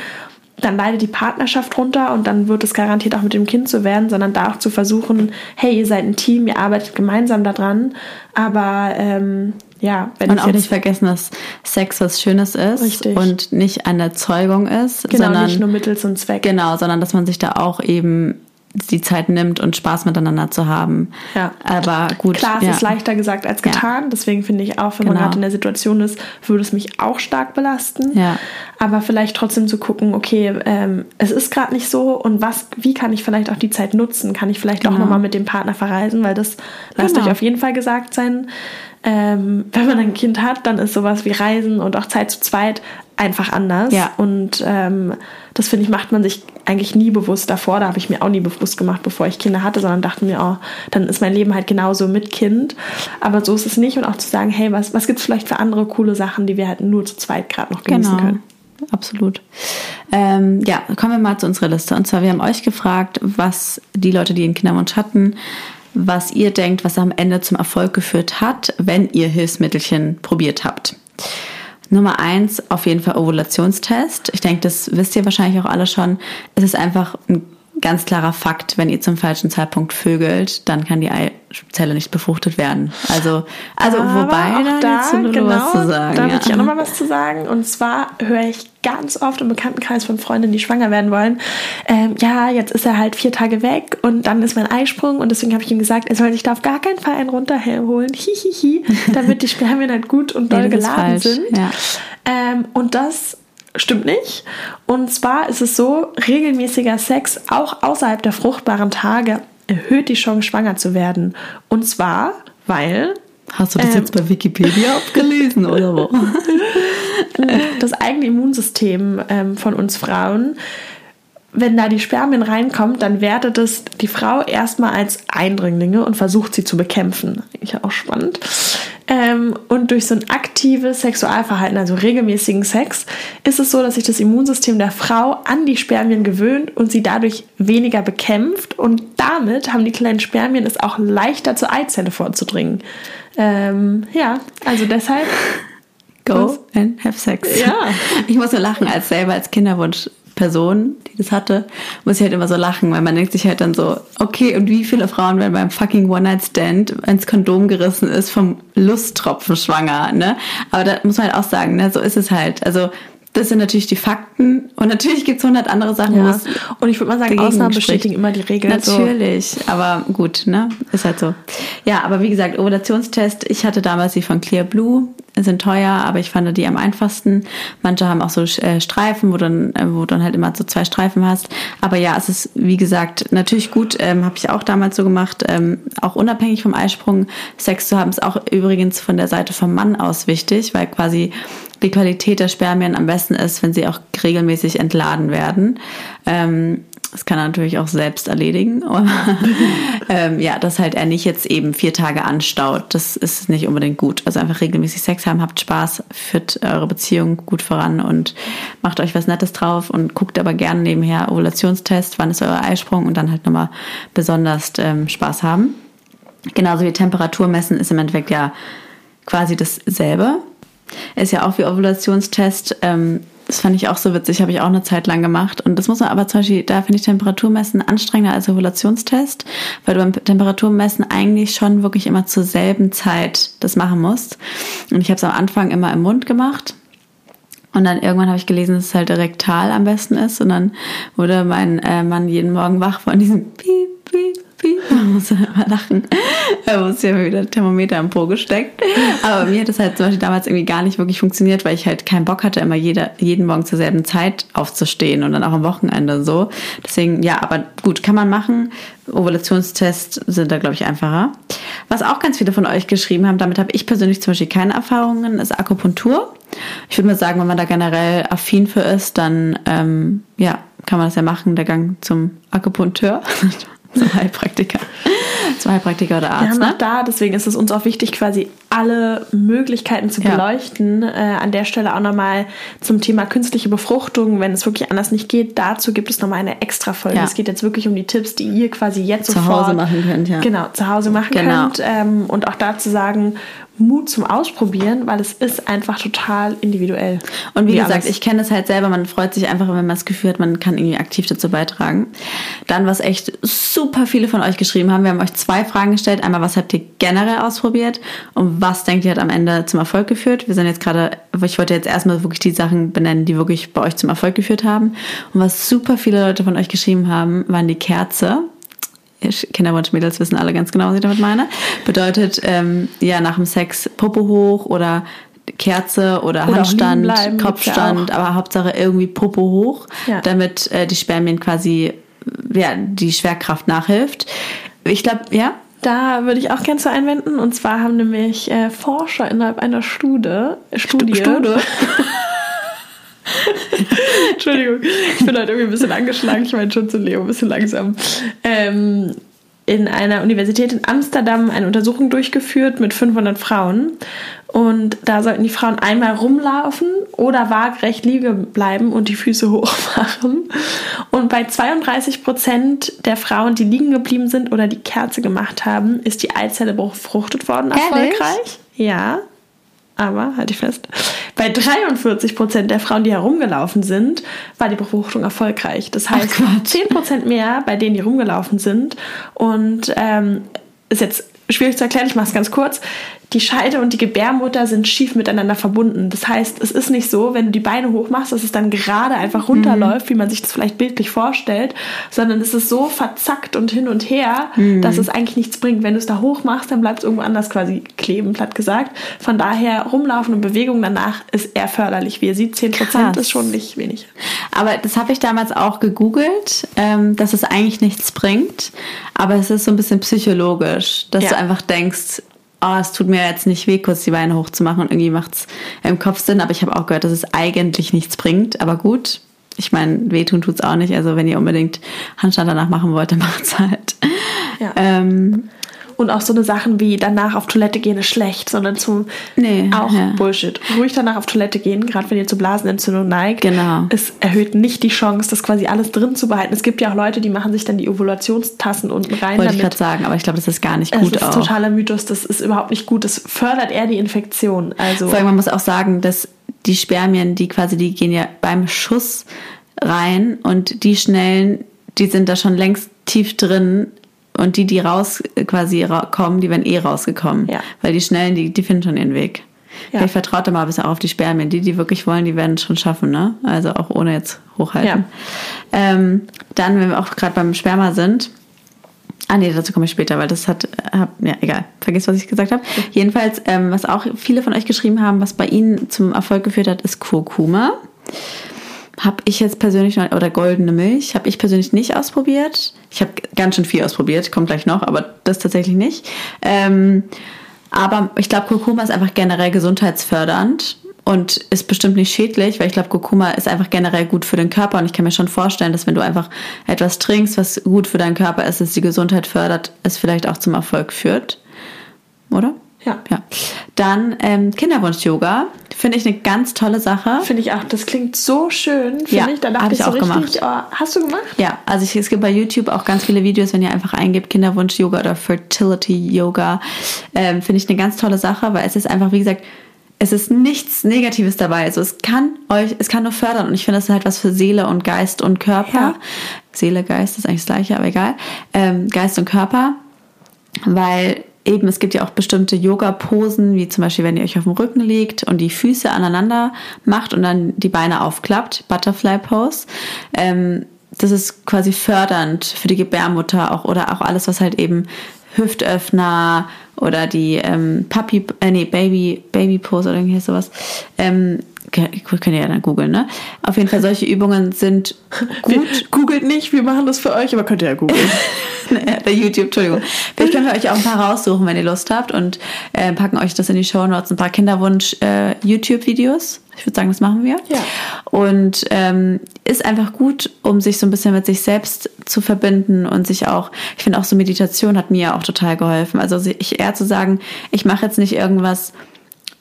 dann leidet die Partnerschaft runter und dann wird es garantiert auch mit dem Kind zu werden, sondern da auch zu versuchen, hey, ihr seid ein Team, ihr arbeitet gemeinsam daran, aber ähm, ja, wenn und auch nicht vergessen, dass Sex was Schönes ist richtig. und nicht eine Erzeugung ist, genau, sondern nicht nur Mittel zum Zweck. Genau, sondern dass man sich da auch eben die Zeit nimmt und Spaß miteinander zu haben. Ja. Aber gut. Klar, es ja. ist leichter gesagt als getan. Ja. Deswegen finde ich auch, wenn genau. man gerade in der Situation ist, würde es mich auch stark belasten. Ja. Aber vielleicht trotzdem zu gucken, okay, ähm, es ist gerade nicht so und was, wie kann ich vielleicht auch die Zeit nutzen? Kann ich vielleicht genau. auch nochmal mit dem Partner verreisen? Weil das lasst genau. euch auf jeden Fall gesagt sein ähm, wenn man ein Kind hat, dann ist sowas wie Reisen und auch Zeit zu zweit einfach anders. Ja. Und ähm, das finde ich, macht man sich eigentlich nie bewusst davor. Da habe ich mir auch nie bewusst gemacht, bevor ich Kinder hatte, sondern dachte mir, oh, dann ist mein Leben halt genauso mit Kind. Aber so ist es nicht. Und auch zu sagen, hey, was, was gibt es vielleicht für andere coole Sachen, die wir halt nur zu zweit gerade noch genießen genau. können. Absolut. Ähm, ja, kommen wir mal zu unserer Liste. Und zwar, wir haben euch gefragt, was die Leute, die einen Kinderwunsch hatten, was ihr denkt, was am Ende zum Erfolg geführt hat, wenn ihr Hilfsmittelchen probiert habt. Nummer eins, auf jeden Fall Ovulationstest. Ich denke, das wisst ihr wahrscheinlich auch alle schon. Es ist einfach ein ganz klarer Fakt, wenn ihr zum falschen Zeitpunkt vögelt, dann kann die Eizelle nicht befruchtet werden. Also, also Aber wobei da, da genau, was zu sagen. Da ja. würde ich auch nochmal was zu sagen. Und zwar höre ich ganz oft im Bekanntenkreis von Freundinnen, die schwanger werden wollen, ähm, ja, jetzt ist er halt vier Tage weg und dann ist mein Eisprung und deswegen habe ich ihm gesagt, er soll sich da auf gar keinen Fall einen runterholen, hihihi, damit die Spermien halt gut und doll nee, geladen sind. Ja. Ähm, und das stimmt nicht. Und zwar ist es so, regelmäßiger Sex auch außerhalb der fruchtbaren Tage erhöht die Chance, schwanger zu werden. Und zwar, weil. Hast du das ähm, jetzt bei Wikipedia abgelesen oder wo? das eigene Immunsystem ähm, von uns Frauen wenn da die Spermien reinkommt, dann wertet es die Frau erstmal als Eindringlinge und versucht sie zu bekämpfen. Eigentlich auch spannend. Ähm, und durch so ein aktives Sexualverhalten, also regelmäßigen Sex, ist es so, dass sich das Immunsystem der Frau an die Spermien gewöhnt und sie dadurch weniger bekämpft. Und damit haben die kleinen Spermien es auch leichter zur Eizelle vorzudringen. Ähm, ja, also deshalb. Go and have sex. Ja. Ich muss so lachen, als selber als Kinderwunsch Person, die das hatte, muss ich halt immer so lachen, weil man denkt sich halt dann so, okay, und wie viele Frauen werden beim fucking One-Night-Stand ins Kondom gerissen ist vom Lusttropfen schwanger, ne? Aber da muss man halt auch sagen, ne, so ist es halt. Also das sind natürlich die Fakten und natürlich gibt es hundert andere Sachen. Ja. Und ich würde mal sagen, Ausnahmen bestätigen immer die Regeln. Natürlich, so. aber gut, ne? Ist halt so. Ja, aber wie gesagt, Ovulationstest, ich hatte damals die von Clear Blue, sind teuer, aber ich fand die am einfachsten. Manche haben auch so äh, Streifen, wo dann, äh, wo dann halt immer so zwei Streifen hast. Aber ja, es ist, wie gesagt, natürlich gut, ähm, habe ich auch damals so gemacht, ähm, auch unabhängig vom Eisprung Sex zu haben, ist auch übrigens von der Seite vom Mann aus wichtig, weil quasi die Qualität der Spermien am besten ist, wenn sie auch regelmäßig entladen werden. Ähm, das kann er natürlich auch selbst erledigen. ähm, ja, dass halt er nicht jetzt eben vier Tage anstaut. Das ist nicht unbedingt gut. Also einfach regelmäßig Sex haben, habt Spaß, führt eure Beziehung gut voran und macht euch was Nettes drauf und guckt aber gerne nebenher Ovulationstest, wann ist euer Eisprung und dann halt nochmal besonders ähm, Spaß haben. Genauso wie Temperatur messen ist im Endeffekt ja quasi dasselbe. Ist ja auch wie Ovulationstest. Ähm, das fand ich auch so witzig, habe ich auch eine Zeit lang gemacht. Und das muss man aber zum Beispiel, da finde ich Temperaturmessen anstrengender als Ovulationstest, weil du beim Temperaturmessen eigentlich schon wirklich immer zur selben Zeit das machen musst. Und ich habe es am Anfang immer im Mund gemacht. Und dann irgendwann habe ich gelesen, dass es halt rektal am besten ist. Und dann wurde mein äh, Mann jeden Morgen wach von diesem Piep, Piep, Piep. Man muss immer lachen. Da muss ja wieder Thermometer im Po gesteckt. Aber mir hat das halt zum Beispiel damals irgendwie gar nicht wirklich funktioniert, weil ich halt keinen Bock hatte, immer jeder, jeden Morgen zur selben Zeit aufzustehen und dann auch am Wochenende so. Deswegen, ja, aber gut, kann man machen. Ovulationstests sind da, glaube ich, einfacher. Was auch ganz viele von euch geschrieben haben, damit habe ich persönlich zum Beispiel keine Erfahrungen, ist Akupunktur. Ich würde mal sagen, wenn man da generell affin für ist, dann ähm, ja, kann man das ja machen, der Gang zum Akupunkteur, zum Heilpraktiker. Zum Heilpraktiker oder Arzt. Haben ne? da, deswegen ist es uns auch wichtig, quasi alle Möglichkeiten zu beleuchten. Ja. Äh, an der Stelle auch nochmal zum Thema künstliche Befruchtung, wenn es wirklich anders nicht geht. Dazu gibt es nochmal eine extra Folge. Ja. Es geht jetzt wirklich um die Tipps, die ihr quasi jetzt zu sofort Hause machen könnt. Ja. Genau, zu Hause machen genau. könnt. Ähm, und auch dazu sagen, Mut zum Ausprobieren, weil es ist einfach total individuell. Und wie, wie gesagt, alles. ich kenne es halt selber, man freut sich einfach, wenn man das Gefühl hat, man kann irgendwie aktiv dazu beitragen. Dann, was echt super viele von euch geschrieben haben, wir haben euch zwei Fragen gestellt. Einmal, was habt ihr generell ausprobiert und was denkt ihr hat am Ende zum Erfolg geführt? Wir sind jetzt gerade, ich wollte jetzt erstmal wirklich die Sachen benennen, die wirklich bei euch zum Erfolg geführt haben. Und was super viele Leute von euch geschrieben haben, waren die Kerze. Kinderwunschmädels wissen alle ganz genau, was ich damit meine. Bedeutet, ähm, ja, nach dem Sex Popo hoch oder Kerze oder, oder Handstand, bleiben, Kopfstand, aber Hauptsache irgendwie Popo hoch, ja. damit äh, die Spermien quasi ja, die Schwerkraft nachhilft. Ich glaube, ja. Da würde ich auch gerne zu einwenden. Und zwar haben nämlich äh, Forscher innerhalb einer Studie, Studie, Studie. Entschuldigung, ich bin heute irgendwie ein bisschen angeschlagen. Ich meine schon zu Leo, ein bisschen langsam. Ähm, in einer Universität in Amsterdam eine Untersuchung durchgeführt mit 500 Frauen. Und da sollten die Frauen einmal rumlaufen oder waagerecht liegen bleiben und die Füße hoch machen. Und bei 32 Prozent der Frauen, die liegen geblieben sind oder die Kerze gemacht haben, ist die Eizelle befruchtet worden erfolgreich. Ehrlich? Ja aber, halte ich fest, bei 43 Prozent der Frauen, die herumgelaufen sind, war die Befruchtung erfolgreich. Das heißt, Ach, 10 Prozent mehr bei denen, die rumgelaufen sind. Und ähm, ist jetzt schwierig zu erklären, ich mache es ganz kurz die Scheide und die Gebärmutter sind schief miteinander verbunden. Das heißt, es ist nicht so, wenn du die Beine hochmachst, dass es dann gerade einfach runterläuft, mhm. wie man sich das vielleicht bildlich vorstellt, sondern es ist so verzackt und hin und her, mhm. dass es eigentlich nichts bringt. Wenn du es da hoch machst, dann bleibt es irgendwo anders quasi kleben, platt gesagt. Von daher, rumlaufen und Bewegung danach ist eher förderlich. Wie ihr seht, 10% Krass. ist schon nicht wenig. Aber das habe ich damals auch gegoogelt, ähm, dass es eigentlich nichts bringt. Aber es ist so ein bisschen psychologisch, dass ja. du einfach denkst, oh, es tut mir jetzt nicht weh, kurz die Beine hochzumachen und irgendwie macht es im Kopf Sinn. Aber ich habe auch gehört, dass es eigentlich nichts bringt. Aber gut, ich meine, wehtun tut es auch nicht. Also wenn ihr unbedingt Handstand danach machen wollt, dann macht es halt. Ja. Ähm, und auch so eine Sachen wie danach auf Toilette gehen ist schlecht, sondern zum nee, auch ja. Bullshit. Ruhig danach auf Toilette gehen, gerade wenn ihr zu Blasenentzündung neigt. Genau. Es erhöht nicht die Chance, das quasi alles drin zu behalten. Es gibt ja auch Leute, die machen sich dann die Ovulationstassen unten rein. Wollte ich gerade sagen, aber ich glaube, das ist gar nicht gut. Das ist auch. totaler Mythos, das ist überhaupt nicht gut. Das fördert eher die Infektion. Also Vor allem, man muss auch sagen, dass die Spermien, die quasi, die gehen ja beim Schuss rein und die schnellen, die sind da schon längst tief drin und die, die raus quasi kommen, die werden eh rausgekommen. Ja. Weil die Schnellen, die, die finden schon ihren Weg. Ja. Ich vertraue da mal ein bisschen auf die Spermien. Die, die wirklich wollen, die werden es schon schaffen, ne? Also auch ohne jetzt hochhalten. Ja. Ähm, dann, wenn wir auch gerade beim Sperma sind, Ah nee, dazu komme ich später, weil das hat, hab, ja egal, vergiss, was ich gesagt habe. Jedenfalls, ähm, was auch viele von euch geschrieben haben, was bei ihnen zum Erfolg geführt hat, ist Kurkuma. Habe ich jetzt persönlich noch, oder goldene Milch, habe ich persönlich nicht ausprobiert. Ich habe ganz schön viel ausprobiert, kommt gleich noch, aber das tatsächlich nicht. Ähm, aber ich glaube, Kurkuma ist einfach generell gesundheitsfördernd und ist bestimmt nicht schädlich, weil ich glaube, Kurkuma ist einfach generell gut für den Körper und ich kann mir schon vorstellen, dass wenn du einfach etwas trinkst, was gut für deinen Körper ist, es die Gesundheit fördert, es vielleicht auch zum Erfolg führt. Oder? Ja. ja. Dann ähm, Kinderwunsch-Yoga. Finde ich eine ganz tolle Sache. Finde ich auch. Das klingt so schön, finde ja, ich. Da habe ich, auch so richtig, gemacht. Oh, hast du gemacht? Ja, also ich, es gibt bei YouTube auch ganz viele Videos, wenn ihr einfach eingebt Kinderwunsch-Yoga oder Fertility-Yoga. Ähm, finde ich eine ganz tolle Sache, weil es ist einfach, wie gesagt, es ist nichts Negatives dabei. Also es kann euch, es kann nur fördern. Und ich finde, das ist halt was für Seele und Geist und Körper. Ja. Seele, Geist ist eigentlich das Gleiche, aber egal. Ähm, Geist und Körper. Weil eben, es gibt ja auch bestimmte Yoga-Posen, wie zum Beispiel, wenn ihr euch auf dem Rücken legt und die Füße aneinander macht und dann die Beine aufklappt, Butterfly Pose. Ähm, das ist quasi fördernd für die Gebärmutter auch oder auch alles, was halt eben Hüftöffner oder die ähm, Puppy, äh, nee, Baby, Baby Pose oder irgendwie sowas. Ähm, könnt ihr ja dann googeln, ne? Auf jeden Fall, solche Übungen sind gut. googelt nicht, wir machen das für euch, aber könnt ihr ja googeln. Bei YouTube, Entschuldigung. Vielleicht können wir euch auch ein paar raussuchen, wenn ihr Lust habt und äh, packen euch das in die Show Notes, ein paar Kinderwunsch-YouTube-Videos. Äh, ich würde sagen, das machen wir. Ja. Und ähm, ist einfach gut, um sich so ein bisschen mit sich selbst zu verbinden und sich auch, ich finde auch so Meditation hat mir auch total geholfen. Also ich eher zu sagen, ich mache jetzt nicht irgendwas,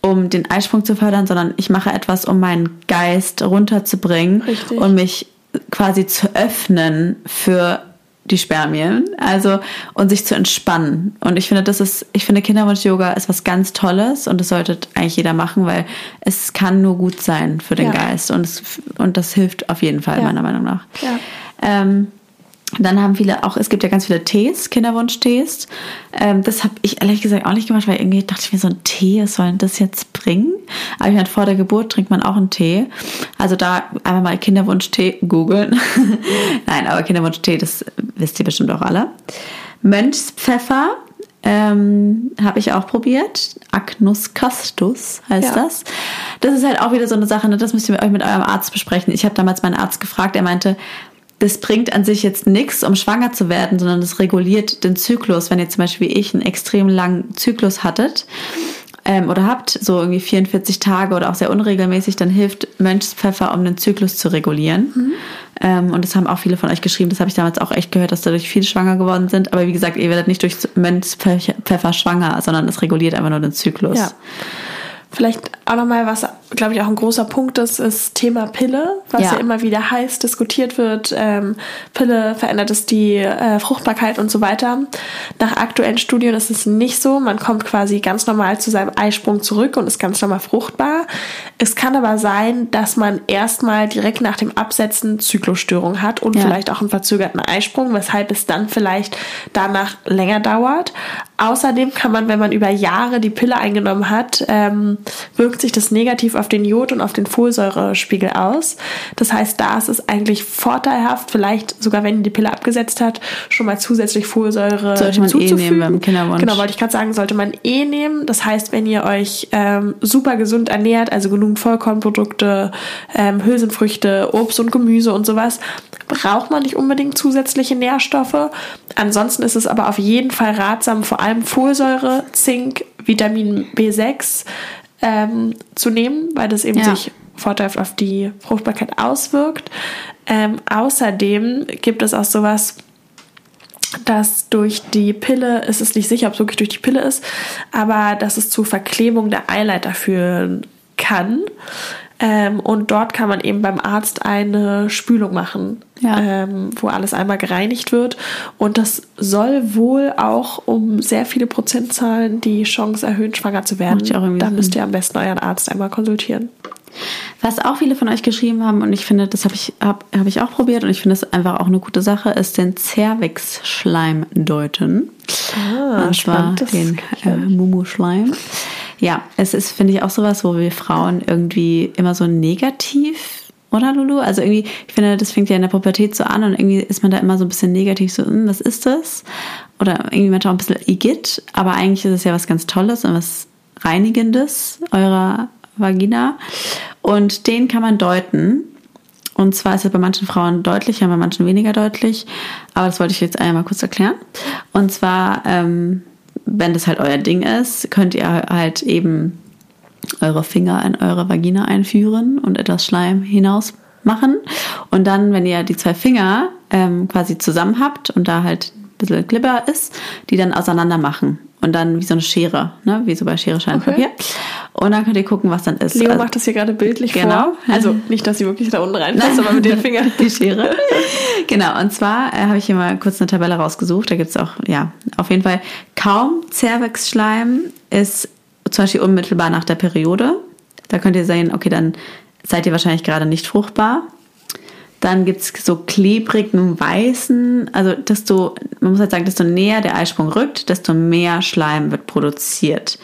um den Eisprung zu fördern, sondern ich mache etwas, um meinen Geist runterzubringen Richtig. und mich quasi zu öffnen für die Spermien, also und sich zu entspannen. Und ich finde, das ist, ich finde Kinderwunsch-Yoga ist was ganz Tolles und das sollte eigentlich jeder machen, weil es kann nur gut sein für den ja. Geist und es, und das hilft auf jeden Fall ja. meiner Meinung nach. Ja. Ähm, dann haben viele auch, es gibt ja ganz viele Tees, Kinderwunsch-Tees. Ähm, das habe ich ehrlich gesagt auch nicht gemacht, weil irgendwie dachte ich mir, so ein Tee, was soll denn das jetzt bringen? Aber ich meine, vor der Geburt trinkt man auch einen Tee. Also da einfach mal Kinderwunsch-Tee googeln. Nein, aber Kinderwunsch-Tee, das wisst ihr bestimmt auch alle. Mönchspfeffer ähm, habe ich auch probiert. Agnus castus heißt ja. das. Das ist halt auch wieder so eine Sache, ne? das müsst ihr euch mit eurem Arzt besprechen. Ich habe damals meinen Arzt gefragt, er meinte, das bringt an sich jetzt nichts, um schwanger zu werden, sondern das reguliert den Zyklus. Wenn ihr zum Beispiel wie ich einen extrem langen Zyklus hattet ähm, oder habt, so irgendwie 44 Tage oder auch sehr unregelmäßig, dann hilft Mönchspfeffer, um den Zyklus zu regulieren. Mhm. Ähm, und das haben auch viele von euch geschrieben. Das habe ich damals auch echt gehört, dass dadurch viele schwanger geworden sind. Aber wie gesagt, ihr werdet nicht durch Mönchspfeffer schwanger, sondern es reguliert einfach nur den Zyklus. Ja. Vielleicht auch nochmal, was, glaube ich, auch ein großer Punkt ist, ist Thema Pille, was ja, ja immer wieder heiß diskutiert wird. Ähm, Pille verändert es die äh, Fruchtbarkeit und so weiter. Nach aktuellen Studien ist es nicht so. Man kommt quasi ganz normal zu seinem Eisprung zurück und ist ganz normal fruchtbar. Es kann aber sein, dass man erstmal direkt nach dem Absetzen Zyklusstörung hat und ja. vielleicht auch einen verzögerten Eisprung, weshalb es dann vielleicht danach länger dauert. Außerdem kann man, wenn man über Jahre die Pille eingenommen hat, ähm, wirkt sich das negativ auf den Jod- und auf den Folsäurespiegel aus. Das heißt, da ist es eigentlich vorteilhaft, vielleicht sogar wenn die Pille abgesetzt hat, schon mal zusätzlich Folsäure sollte man hinzuzufügen. Eh nehmen beim Kinderwunsch. Genau, wollte ich gerade sagen, sollte man eh nehmen. Das heißt, wenn ihr euch ähm, super gesund ernährt, also genug Vollkornprodukte, ähm, Hülsenfrüchte, Obst und Gemüse und sowas, braucht man nicht unbedingt zusätzliche Nährstoffe. Ansonsten ist es aber auf jeden Fall ratsam, vor allem allem Folsäure, Zink, Vitamin B6 ähm, zu nehmen, weil das eben ja. sich vorteilhaft auf die Fruchtbarkeit auswirkt. Ähm, außerdem gibt es auch sowas, dass durch die Pille, es ist nicht sicher, ob es wirklich durch die Pille ist, aber dass es zu Verklebung der Eileiter führen kann. Ähm, und dort kann man eben beim Arzt eine Spülung machen, ja. ähm, wo alles einmal gereinigt wird. Und das soll wohl auch um sehr viele Prozentzahlen die Chance erhöhen, schwanger zu werden. Da müsst ihr am besten euren Arzt einmal konsultieren. Was auch viele von euch geschrieben haben, und ich finde, das habe ich, hab, hab ich auch probiert und ich finde es einfach auch eine gute Sache, ist den Zervixschleim deuten. Ah, und zwar den äh, Mumu-Schleim. Ja, es ist, finde ich, auch sowas, wo wir Frauen irgendwie immer so negativ oder Lulu? Also irgendwie, ich finde, das fängt ja in der Pubertät so an und irgendwie ist man da immer so ein bisschen negativ, so, hm, was ist das? Oder irgendwie manchmal auch ein bisschen Igitt, aber eigentlich ist es ja was ganz Tolles und was Reinigendes eurer Vagina. Und den kann man deuten. Und zwar ist es bei manchen Frauen deutlicher, bei manchen weniger deutlich. Aber das wollte ich jetzt einmal kurz erklären. Und zwar ähm, wenn das halt euer Ding ist, könnt ihr halt eben eure Finger in eure Vagina einführen und etwas Schleim hinaus machen. Und dann, wenn ihr die zwei Finger ähm, quasi zusammen habt und da halt ein bisschen Glibber ist, die dann auseinander machen. Und dann wie so eine Schere, ne? wie so bei Schere, Schein, okay. Papier. Und dann könnt ihr gucken, was dann ist. Leo also, macht das hier gerade bildlich genau. vor. Also nicht, dass sie wirklich da unten reinpasst, aber mit den Fingern. Die Schere. genau, und zwar äh, habe ich hier mal kurz eine Tabelle rausgesucht. Da gibt es auch, ja, auf jeden Fall kaum Zervixschleim ist zum Beispiel unmittelbar nach der Periode. Da könnt ihr sehen, okay, dann seid ihr wahrscheinlich gerade nicht fruchtbar. Dann gibt es so klebrigen weißen, also desto, man muss halt sagen, desto näher der Eisprung rückt, desto mehr Schleim wird produziert.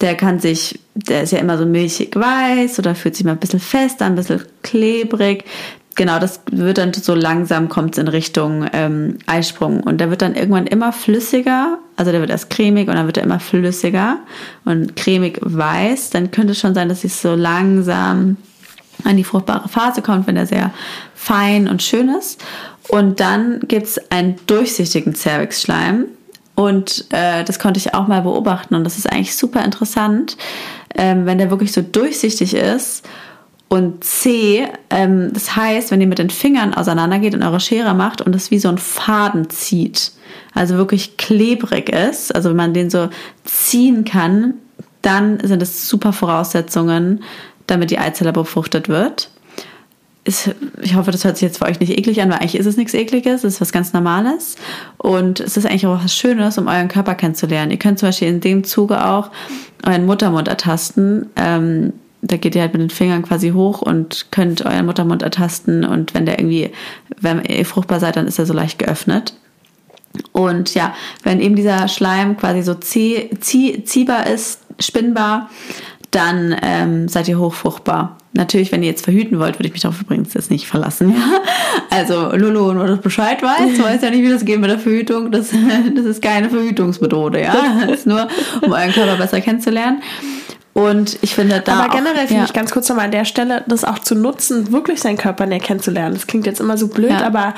Der kann sich, der ist ja immer so milchig weiß oder fühlt sich mal ein bisschen fester, ein bisschen klebrig. Genau, das wird dann so langsam kommt in Richtung ähm, Eisprung und der wird dann irgendwann immer flüssiger. Also der wird erst cremig und dann wird er immer flüssiger und cremig weiß. Dann könnte es schon sein, dass es so langsam an die fruchtbare Phase kommt, wenn er sehr fein und schön ist. Und dann gibt es einen durchsichtigen Cervixschleim. Und äh, das konnte ich auch mal beobachten und das ist eigentlich super interessant, ähm, wenn der wirklich so durchsichtig ist und C, ähm, das heißt, wenn ihr mit den Fingern auseinandergeht und eure Schere macht und es wie so ein Faden zieht, also wirklich klebrig ist, also wenn man den so ziehen kann, dann sind es super Voraussetzungen, damit die Eizelle befruchtet wird. Ist, ich hoffe, das hört sich jetzt für euch nicht eklig an, weil eigentlich ist es nichts Ekliges, es ist was ganz Normales. Und es ist eigentlich auch was Schönes, um euren Körper kennenzulernen. Ihr könnt zum Beispiel in dem Zuge auch euren Muttermund ertasten. Ähm, da geht ihr halt mit den Fingern quasi hoch und könnt euren Muttermund ertasten und wenn der irgendwie, wenn ihr fruchtbar seid, dann ist er so leicht geöffnet. Und ja, wenn eben dieser Schleim quasi so zieh, zieh, ziehbar ist, spinnbar, dann ähm, seid ihr hochfruchtbar. Natürlich, wenn ihr jetzt verhüten wollt, würde ich mich darauf übrigens jetzt nicht verlassen. Ja? Also Lulu nur das Bescheid weiß, weiß ja nicht, wie das geht mit der Verhütung. Das, das ist keine Verhütungsmethode, ja. Das ist nur, um euren Körper besser kennenzulernen. Und ich finde da. Aber generell finde ja. ich ganz kurz nochmal an der Stelle, das auch zu nutzen, wirklich seinen Körper näher kennenzulernen. Das klingt jetzt immer so blöd, ja. aber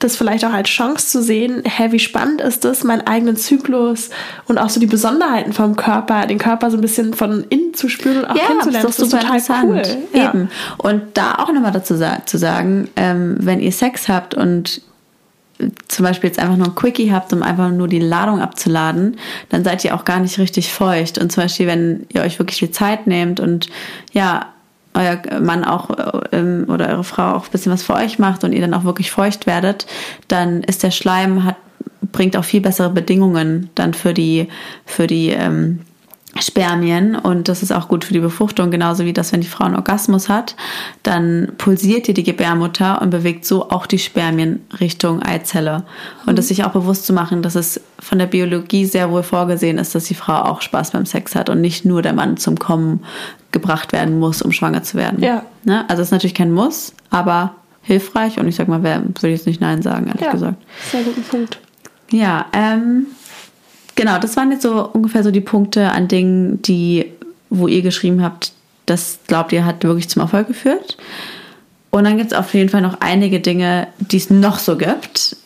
das vielleicht auch als Chance zu sehen, hä, wie spannend ist das, meinen eigenen Zyklus und auch so die Besonderheiten vom Körper, den Körper so ein bisschen von innen zu spüren und auch ja, kennenzulernen. Das ist, das ist total cool. Eben. Und da auch nochmal dazu zu sagen, ähm, wenn ihr Sex habt und zum Beispiel jetzt einfach nur ein Quickie habt, um einfach nur die Ladung abzuladen, dann seid ihr auch gar nicht richtig feucht. Und zum Beispiel, wenn ihr euch wirklich die Zeit nehmt und ja, euer Mann auch ähm, oder eure Frau auch ein bisschen was für euch macht und ihr dann auch wirklich feucht werdet, dann ist der Schleim hat bringt auch viel bessere Bedingungen dann für die für die ähm, Spermien und das ist auch gut für die Befruchtung, genauso wie das, wenn die Frau einen Orgasmus hat, dann pulsiert ihr die Gebärmutter und bewegt so auch die Spermien Richtung Eizelle. Und mhm. das sich auch bewusst zu machen, dass es von der Biologie sehr wohl vorgesehen ist, dass die Frau auch Spaß beim Sex hat und nicht nur der Mann zum Kommen gebracht werden muss, um schwanger zu werden. Ja. Ne? Also es ist natürlich kein Muss, aber hilfreich und ich sag mal, wer würde jetzt nicht Nein sagen, ehrlich ja, gesagt. Sehr guter Punkt. Ja, ähm, Genau, das waren jetzt so ungefähr so die Punkte an Dingen, die, wo ihr geschrieben habt, das glaubt ihr hat wirklich zum Erfolg geführt. Und dann gibt es auf jeden Fall noch einige Dinge, die es noch so gibt,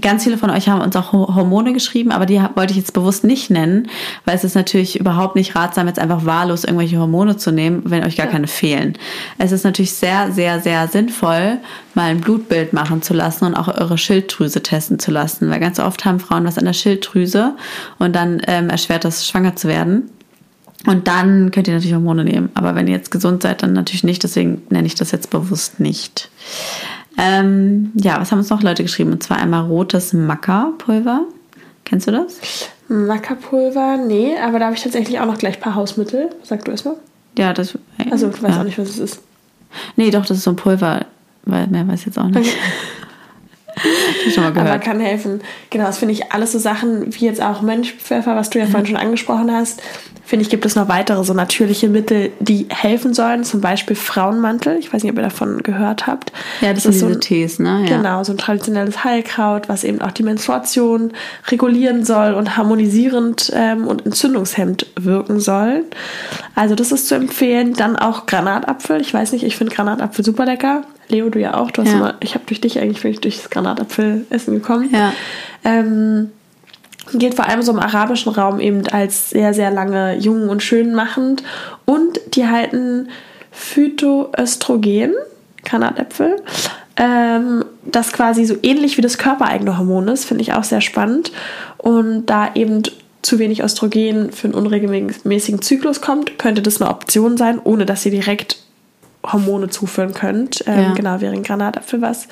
Ganz viele von euch haben uns auch Hormone geschrieben, aber die wollte ich jetzt bewusst nicht nennen, weil es ist natürlich überhaupt nicht ratsam, jetzt einfach wahllos irgendwelche Hormone zu nehmen, wenn euch gar ja. keine fehlen. Es ist natürlich sehr, sehr, sehr sinnvoll, mal ein Blutbild machen zu lassen und auch eure Schilddrüse testen zu lassen, weil ganz oft haben Frauen was an der Schilddrüse und dann ähm, erschwert das, schwanger zu werden. Und dann könnt ihr natürlich Hormone nehmen. Aber wenn ihr jetzt gesund seid, dann natürlich nicht. Deswegen nenne ich das jetzt bewusst nicht. Ähm, ja, was haben uns noch Leute geschrieben? Und zwar einmal rotes Mackerpulver. Kennst du das? Mackerpulver, nee, aber da habe ich tatsächlich auch noch gleich ein paar Hausmittel. Sag du erstmal. Ja, das. Also, du weißt ja. auch nicht, was es ist. Nee, doch, das ist so ein Pulver, weil mehr weiß ich jetzt auch nicht. Okay. Schon mal gehört. Aber kann helfen. Genau, das finde ich alles so Sachen wie jetzt auch Mönchpfeffer, was du ja vorhin schon angesprochen hast. Finde ich, gibt es noch weitere so natürliche Mittel, die helfen sollen. Zum Beispiel Frauenmantel. Ich weiß nicht, ob ihr davon gehört habt. Ja, das, das diese so ein, Tees, ne? Ja. Genau, so ein traditionelles Heilkraut, was eben auch die Menstruation regulieren soll und harmonisierend ähm, und entzündungshemmend wirken soll. Also das ist zu empfehlen. Dann auch Granatapfel. Ich weiß nicht, ich finde Granatapfel super lecker. Leo, du ja auch. Du hast ja. immer, ich habe durch dich eigentlich wirklich durch das Granatapfelessen gekommen. Ja. Ähm, geht vor allem so im arabischen Raum eben als sehr, sehr lange jung und schön machend. Und die halten Phytoöstrogen, Granatäpfel, ähm, das quasi so ähnlich wie das körpereigene Hormon ist, finde ich auch sehr spannend. Und da eben zu wenig Östrogen für einen unregelmäßigen Zyklus kommt, könnte das eine Option sein, ohne dass ihr direkt Hormone zuführen könnt. Ähm, ja. Genau, ein Granatapfel was.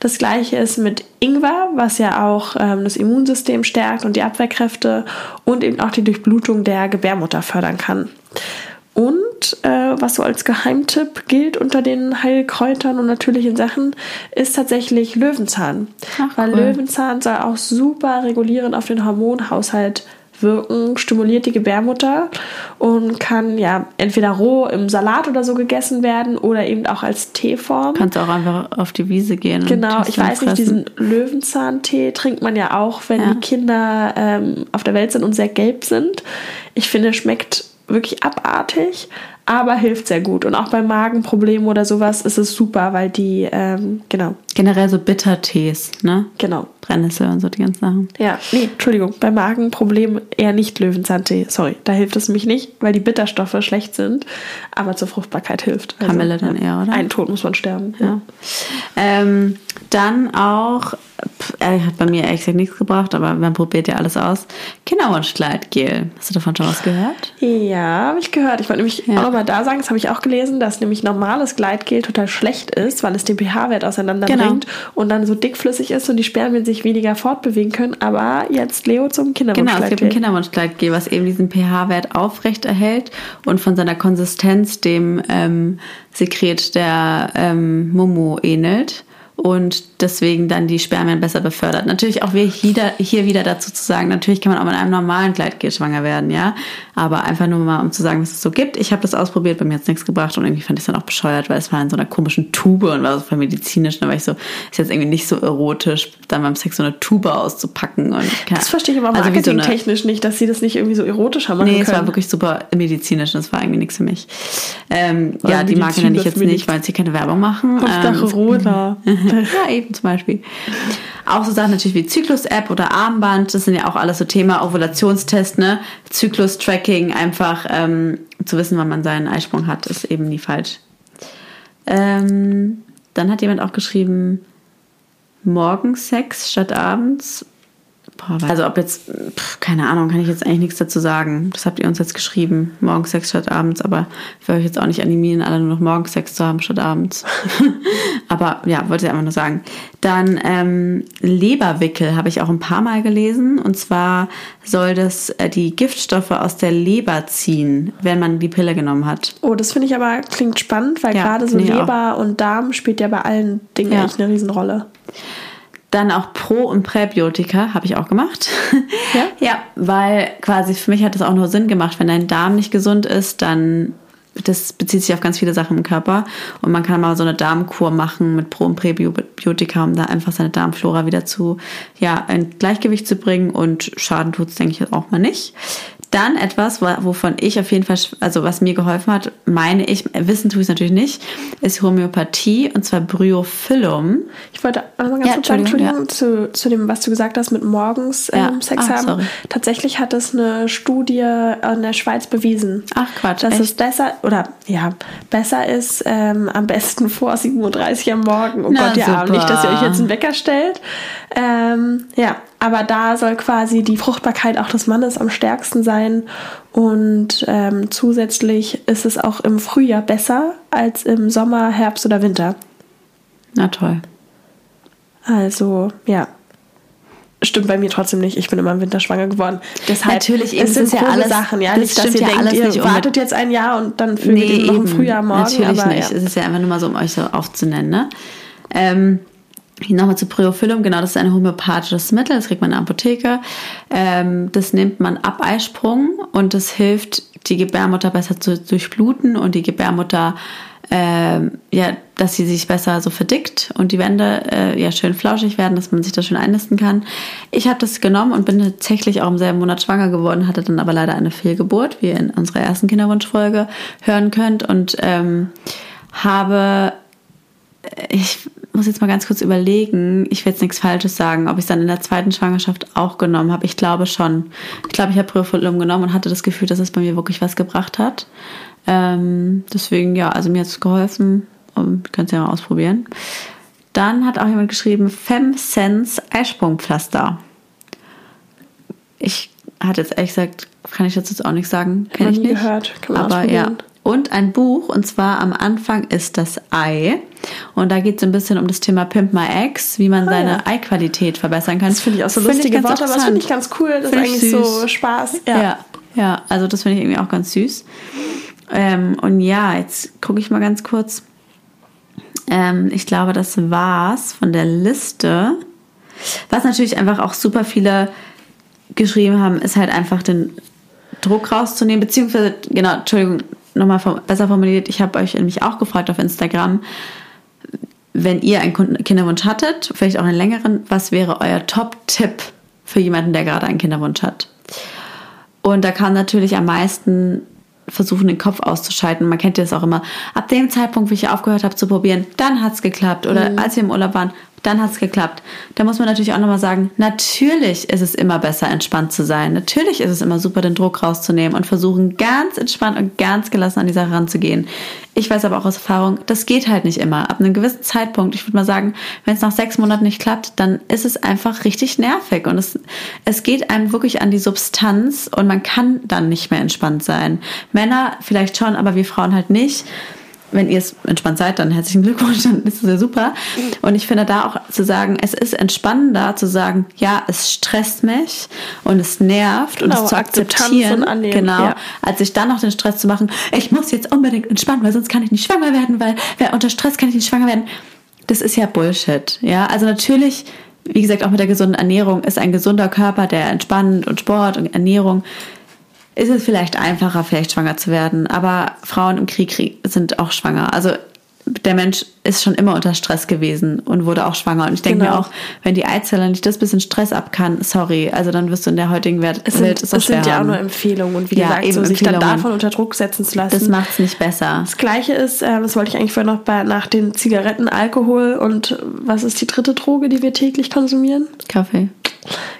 Das gleiche ist mit Ingwer, was ja auch ähm, das Immunsystem stärkt und die Abwehrkräfte und eben auch die Durchblutung der Gebärmutter fördern kann. Und äh, was so als Geheimtipp gilt unter den Heilkräutern und natürlichen Sachen, ist tatsächlich Löwenzahn. Ach, Weil cool. Löwenzahn soll auch super regulierend auf den Hormonhaushalt wirken, stimuliert die Gebärmutter und kann ja entweder roh im Salat oder so gegessen werden oder eben auch als Teeform. Kannst auch einfach auf die Wiese gehen. Genau, ich weiß fressen. nicht, diesen Löwenzahntee trinkt man ja auch, wenn ja. die Kinder ähm, auf der Welt sind und sehr gelb sind. Ich finde, schmeckt wirklich abartig, aber hilft sehr gut. Und auch bei Magenproblemen oder sowas ist es super, weil die, ähm, genau. Generell so Bittertees, ne? Genau. Brennnessel und so die ganzen Sachen. Ja, nee, Entschuldigung, bei Magenproblemen eher nicht Löwenzahntee. Sorry, da hilft es mich nicht, weil die Bitterstoffe schlecht sind, aber zur Fruchtbarkeit hilft. Also, Kamille dann eher, oder? Ein Tod muss man sterben. Ja. ja. Ähm, dann auch er hat bei mir ehrlich gesagt nichts gebracht, aber man probiert ja alles aus. Kinderwunschgleitgel. Hast du davon schon was gehört? Ja, habe ich gehört. Ich wollte nämlich ja. auch nochmal da sagen, das habe ich auch gelesen, dass nämlich normales Gleitgel total schlecht ist, weil es den pH-Wert auseinanderbringt genau. und dann so dickflüssig ist und die Spermien sich weniger fortbewegen können. Aber jetzt Leo zum Kinderwunschgleitgel. Genau, es gibt ein Kinderwunschgleitgel, was eben diesen pH-Wert aufrecht erhält und von seiner Konsistenz dem ähm, Sekret der ähm, Momo ähnelt und deswegen dann die Spermien besser befördert. Natürlich auch wir hier, wieder dazu zu sagen, natürlich kann man auch mit einem normalen Gleitgel schwanger werden, ja, aber einfach nur mal, um zu sagen, was es so gibt. Ich habe das ausprobiert, bei mir hat es nichts gebracht und irgendwie fand ich es dann auch bescheuert, weil es war in so einer komischen Tube und war so voll medizinisch. Da war ich so, ist jetzt irgendwie nicht so erotisch, dann beim Sex so eine Tube auszupacken. Und das verstehe ich aber also marketingtechnisch so nicht, dass sie das nicht irgendwie so erotischer machen nee, können. Nee, es war wirklich super medizinisch und es war irgendwie nichts für mich. Ähm, ja, die Marke nenne ich jetzt nicht, weil sie keine Werbung machen. Hauptsache ähm, ja, eben zum Beispiel. Auch so Sachen natürlich wie Zyklus-App oder Armband, das sind ja auch alles so Thema Ovulationstest, ne? Zyklus-Tracking, einfach ähm, zu wissen, wann man seinen Eisprung hat, ist eben nie falsch. Ähm, dann hat jemand auch geschrieben, Morgensex statt abends. Also ob jetzt, pff, keine Ahnung, kann ich jetzt eigentlich nichts dazu sagen. Das habt ihr uns jetzt geschrieben. Morgens Sex statt abends, aber ich will euch jetzt auch nicht animieren, alle nur noch morgens Sex zu haben statt abends. aber ja, wollte ich einfach nur sagen. Dann ähm, Leberwickel habe ich auch ein paar Mal gelesen. Und zwar soll das äh, die Giftstoffe aus der Leber ziehen, wenn man die Pille genommen hat. Oh, das finde ich aber klingt spannend, weil ja, gerade so Leber und Darm spielt ja bei allen Dingen ja. echt eine Riesenrolle. Dann auch Pro- und Präbiotika habe ich auch gemacht. Ja? ja, weil quasi für mich hat das auch nur Sinn gemacht, wenn dein Darm nicht gesund ist, dann das bezieht sich auf ganz viele Sachen im Körper und man kann mal so eine Darmkur machen mit Pro- und Präbiotika, um da einfach seine Darmflora wieder zu ja, ein Gleichgewicht zu bringen und Schaden tut es, denke ich, auch mal nicht. Dann etwas, wovon ich auf jeden Fall, also was mir geholfen hat, meine ich, wissen tue ich es natürlich nicht, ist Homöopathie und zwar Bryophyllum. Ich wollte einmal ganz ja, kurz sagen, Entschuldigung, ja. zu, zu dem, was du gesagt hast mit morgens ähm, ja. Sex Ach, haben. Sorry. Tatsächlich hat es eine Studie in der Schweiz bewiesen. Ach Quatsch. Dass echt? es besser, oder ja, besser ist, ähm, am besten vor 7.30 Uhr am Morgen. Oh Na, Gott, ja, nicht, dass ihr euch jetzt einen Wecker stellt. Ähm, ja, aber da soll quasi die Fruchtbarkeit auch des Mannes am stärksten sein. Und ähm, zusätzlich ist es auch im Frühjahr besser als im Sommer, Herbst oder Winter. Na toll. Also, ja. Stimmt bei mir trotzdem nicht. Ich bin immer im Winter schwanger geworden. Deshalb natürlich es sind ja alles Sachen, ja. Nicht, dass ihr ja denkt, ihr wartet jetzt ein Jahr und dann fühlt nee, ihr noch im Frühjahr morgen. Natürlich aber, nicht. Ja. Es ist ja einfach nur mal so, um euch so aufzunennen. Ne? Ähm, Nochmal zu Priophyllum, genau, das ist ein homöopathisches Mittel, das kriegt man in der Apotheke. Ähm, das nimmt man ab Eisprung und das hilft, die Gebärmutter besser zu durchbluten und die Gebärmutter, äh, ja, dass sie sich besser so verdickt und die Wände äh, ja schön flauschig werden, dass man sich da schön einnisten kann. Ich habe das genommen und bin tatsächlich auch im selben Monat schwanger geworden, hatte dann aber leider eine Fehlgeburt, wie ihr in unserer ersten Kinderwunschfolge hören könnt und ähm, habe ich muss jetzt mal ganz kurz überlegen. Ich will jetzt nichts Falsches sagen, ob ich es dann in der zweiten Schwangerschaft auch genommen habe. Ich glaube schon. Ich glaube, ich habe Priofolium genommen und hatte das Gefühl, dass es bei mir wirklich was gebracht hat. Ähm, deswegen, ja, also mir hat es geholfen. Um, könnt ihr ja mal ausprobieren. Dann hat auch jemand geschrieben, FemSense Eisprungpflaster. Ich hatte jetzt ehrlich gesagt, kann ich jetzt auch nicht sagen. Kenne ich nicht. gehört. Kann man Aber ja, und ein Buch, und zwar am Anfang ist das Ei. Und da geht es ein bisschen um das Thema Pimp My Ex, wie man ah, seine ja. Eiqualität verbessern kann. Das finde ich auch so lustige Worte, aber das finde ich ganz cool. Das find ist eigentlich süß. so Spaß. Ja, ja, ja also das finde ich irgendwie auch ganz süß. Ähm, und ja, jetzt gucke ich mal ganz kurz. Ähm, ich glaube, das war's von der Liste. Was natürlich einfach auch super viele geschrieben haben, ist halt einfach den Druck rauszunehmen, beziehungsweise, genau, Entschuldigung, nochmal besser formuliert, ich habe euch nämlich auch gefragt auf Instagram, wenn ihr einen Kinderwunsch hattet, vielleicht auch einen längeren, was wäre euer Top-Tipp für jemanden, der gerade einen Kinderwunsch hat? Und da kam natürlich am meisten versuchen, den Kopf auszuschalten. Man kennt das auch immer. Ab dem Zeitpunkt, wo ich aufgehört habe zu probieren, dann hat es geklappt. Oder mhm. als wir im Urlaub waren, dann hat es geklappt. Da muss man natürlich auch nochmal sagen, natürlich ist es immer besser, entspannt zu sein. Natürlich ist es immer super, den Druck rauszunehmen und versuchen, ganz entspannt und ganz gelassen an die Sache ranzugehen. Ich weiß aber auch aus Erfahrung, das geht halt nicht immer. Ab einem gewissen Zeitpunkt, ich würde mal sagen, wenn es nach sechs Monaten nicht klappt, dann ist es einfach richtig nervig und es, es geht einem wirklich an die Substanz und man kann dann nicht mehr entspannt sein. Männer vielleicht schon, aber wir Frauen halt nicht wenn ihr es entspannt seid, dann herzlichen Glückwunsch, dann ist es ja super. Und ich finde da auch zu sagen, es ist entspannender zu sagen, ja, es stresst mich und es nervt genau, und es zu akzeptieren, annehmen, genau, ja. als sich dann noch den Stress zu machen, ich muss jetzt unbedingt entspannen, weil sonst kann ich nicht schwanger werden, weil wer unter Stress kann ich nicht schwanger werden. Das ist ja Bullshit, ja. Also natürlich, wie gesagt, auch mit der gesunden Ernährung ist ein gesunder Körper, der entspannt und Sport und Ernährung ist es vielleicht einfacher, vielleicht schwanger zu werden. Aber Frauen im Krieg sind auch schwanger. Also der Mensch ist schon immer unter Stress gewesen und wurde auch schwanger. Und ich denke genau. mir auch, wenn die Eizelle nicht das bisschen Stress ab kann, sorry, also dann wirst du in der heutigen Welt es sind, es sind ja auch nur Empfehlungen und wie ja, gesagt, so sich dann davon unter Druck setzen zu lassen. Das macht es nicht besser. Das Gleiche ist, äh, das wollte ich eigentlich vorher noch bei, nach den Zigaretten, Alkohol und was ist die dritte Droge, die wir täglich konsumieren? Kaffee.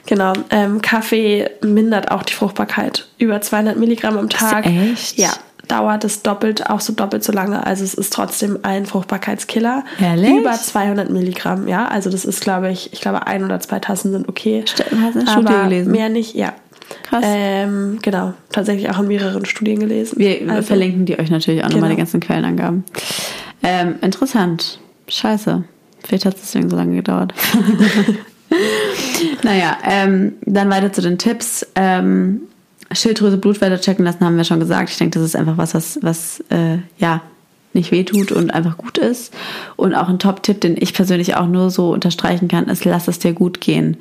Genau, ähm, Kaffee mindert auch die Fruchtbarkeit. Über 200 Milligramm am Tag. Echt? Ja, dauert es doppelt, auch so doppelt so lange. Also es ist trotzdem ein Fruchtbarkeitskiller. Ehrlich? Über 200 Milligramm, ja. Also das ist, glaube ich, ich glaube ein oder zwei Tassen sind okay. Stimmt, hast du eine Studie gelesen? Mehr nicht, ja. Krass. Ähm, genau, tatsächlich auch in mehreren Studien gelesen. Wir also, verlinken die euch natürlich auch genau. nochmal die ganzen Quellenangaben. Ähm, interessant. Scheiße. Vielleicht hat es deswegen so lange gedauert. naja, ähm, dann weiter zu den Tipps. Ähm, Schilddrüse, Blutwerte checken lassen, haben wir schon gesagt. Ich denke, das ist einfach was, was, was äh, ja, nicht wehtut und einfach gut ist. Und auch ein Top-Tipp, den ich persönlich auch nur so unterstreichen kann, ist, lass es dir gut gehen.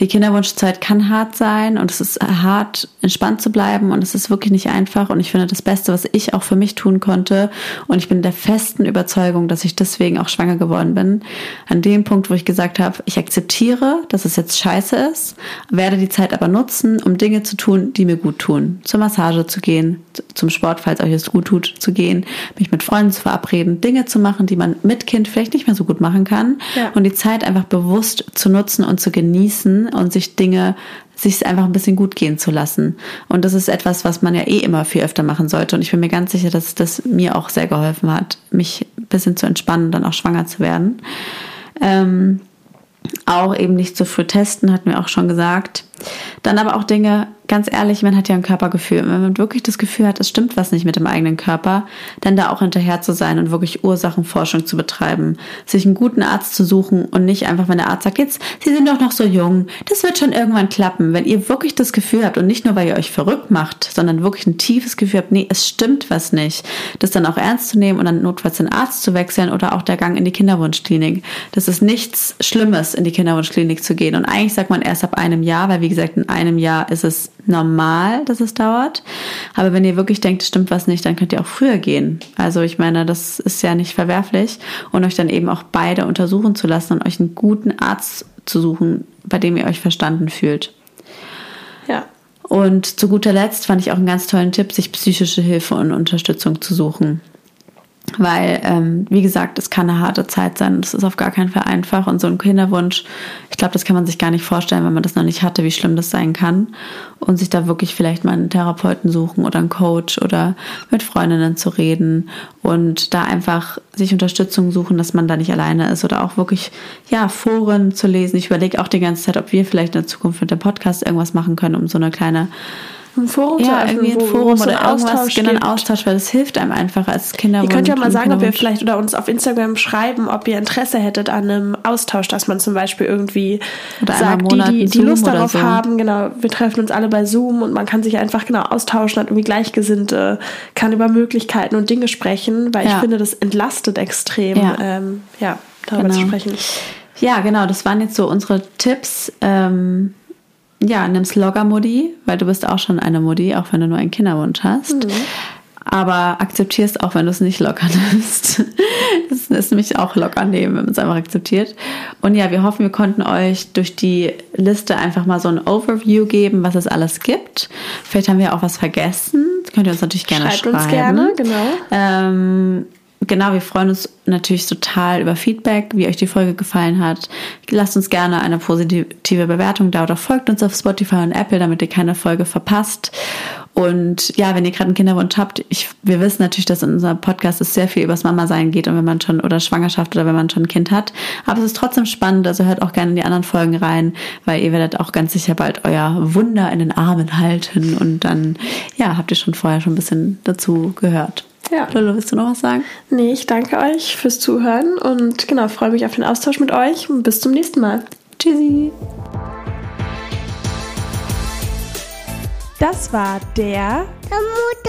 Die Kinderwunschzeit kann hart sein und es ist hart, entspannt zu bleiben und es ist wirklich nicht einfach. Und ich finde das Beste, was ich auch für mich tun konnte. Und ich bin der festen Überzeugung, dass ich deswegen auch schwanger geworden bin. An dem Punkt, wo ich gesagt habe, ich akzeptiere, dass es jetzt scheiße ist, werde die Zeit aber nutzen, um Dinge zu tun, die mir gut tun. Zur Massage zu gehen, zum Sport, falls euch es gut tut, zu gehen, mich mit Freunden zu verabreden, Dinge zu machen, die man mit Kind vielleicht nicht mehr so gut machen kann. Ja. Und die Zeit einfach bewusst zu nutzen und zu genießen und sich Dinge, sich einfach ein bisschen gut gehen zu lassen. Und das ist etwas, was man ja eh immer viel öfter machen sollte. Und ich bin mir ganz sicher, dass das mir auch sehr geholfen hat, mich ein bisschen zu entspannen und dann auch schwanger zu werden. Ähm, auch eben nicht zu früh testen, hatten wir auch schon gesagt. Dann aber auch Dinge, ganz ehrlich, man hat ja ein Körpergefühl. Wenn man wirklich das Gefühl hat, es stimmt was nicht mit dem eigenen Körper, dann da auch hinterher zu sein und wirklich Ursachenforschung zu betreiben. Sich einen guten Arzt zu suchen und nicht einfach, wenn der Arzt sagt, jetzt, Sie sind doch noch so jung, das wird schon irgendwann klappen. Wenn ihr wirklich das Gefühl habt und nicht nur, weil ihr euch verrückt macht, sondern wirklich ein tiefes Gefühl habt, nee, es stimmt was nicht, das dann auch ernst zu nehmen und dann notfalls den Arzt zu wechseln oder auch der Gang in die Kinderwunschklinik. Das ist nichts Schlimmes, in die Kinderwunschklinik zu gehen. Und eigentlich sagt man erst ab einem Jahr, weil wie gesagt, in einem Jahr ist es normal, dass es dauert. Aber wenn ihr wirklich denkt, es stimmt was nicht, dann könnt ihr auch früher gehen. Also ich meine, das ist ja nicht verwerflich. Und euch dann eben auch beide untersuchen zu lassen und euch einen guten Arzt zu suchen, bei dem ihr euch verstanden fühlt. Ja. Und zu guter Letzt fand ich auch einen ganz tollen Tipp, sich psychische Hilfe und Unterstützung zu suchen. Weil, ähm, wie gesagt, es kann eine harte Zeit sein es ist auf gar keinen Fall einfach. Und so ein Kinderwunsch, ich glaube, das kann man sich gar nicht vorstellen, wenn man das noch nicht hatte, wie schlimm das sein kann. Und sich da wirklich vielleicht mal einen Therapeuten suchen oder einen Coach oder mit Freundinnen zu reden und da einfach sich Unterstützung suchen, dass man da nicht alleine ist oder auch wirklich, ja, Foren zu lesen. Ich überlege auch die ganze Zeit, ob wir vielleicht in der Zukunft mit dem Podcast irgendwas machen können, um so eine kleine ein Forum ja, zu irgendwie ein Forum oder irgendwas, Austausch genau, ein Austausch, weil das hilft einem einfach als Kinder. Ihr könnt ja mal sagen, ob ihr vielleicht oder uns auf Instagram schreiben, ob ihr Interesse hättet an einem Austausch, dass man zum Beispiel irgendwie oder sagt, die, die, die Lust darauf so. haben, genau, wir treffen uns alle bei Zoom und man kann sich einfach genau austauschen, hat irgendwie Gleichgesinnte, kann über Möglichkeiten und Dinge sprechen, weil ja. ich finde, das entlastet extrem, ja, ähm, ja darüber genau. zu sprechen. Ja, genau, das waren jetzt so unsere Tipps. Ähm, ja, nimm's locker, Mutti, weil du bist auch schon eine Mutti, auch wenn du nur einen Kinderwunsch hast. Mhm. Aber akzeptier es auch, wenn du es nicht locker nimmst. Das ist nämlich auch locker nehmen, wenn man es einfach akzeptiert. Und ja, wir hoffen, wir konnten euch durch die Liste einfach mal so ein Overview geben, was es alles gibt. Vielleicht haben wir auch was vergessen. Das könnt ihr uns natürlich gerne Schreibt schreiben. uns gerne, genau. Ähm, genau, wir freuen uns natürlich total über Feedback, wie euch die Folge gefallen hat. Lasst uns gerne eine positive Bewertung da oder folgt uns auf Spotify und Apple, damit ihr keine Folge verpasst. Und ja, wenn ihr gerade einen Kinderwunsch habt, ich, wir wissen natürlich, dass in unserem Podcast es sehr viel übers Mama-Sein geht und wenn man schon, oder Schwangerschaft oder wenn man schon ein Kind hat. Aber es ist trotzdem spannend, also hört auch gerne in die anderen Folgen rein, weil ihr werdet auch ganz sicher bald euer Wunder in den Armen halten und dann, ja, habt ihr schon vorher schon ein bisschen dazu gehört. Ja. Lolo, willst du noch was sagen? Nee, ich danke euch fürs Zuhören und genau, freue mich auf den Austausch mit euch und bis zum nächsten Mal. Tschüssi. Das war der, der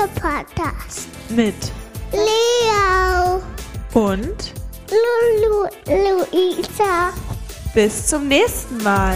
Mutter-Podcast mit Leo und Lulu Luisa. Bis zum nächsten Mal.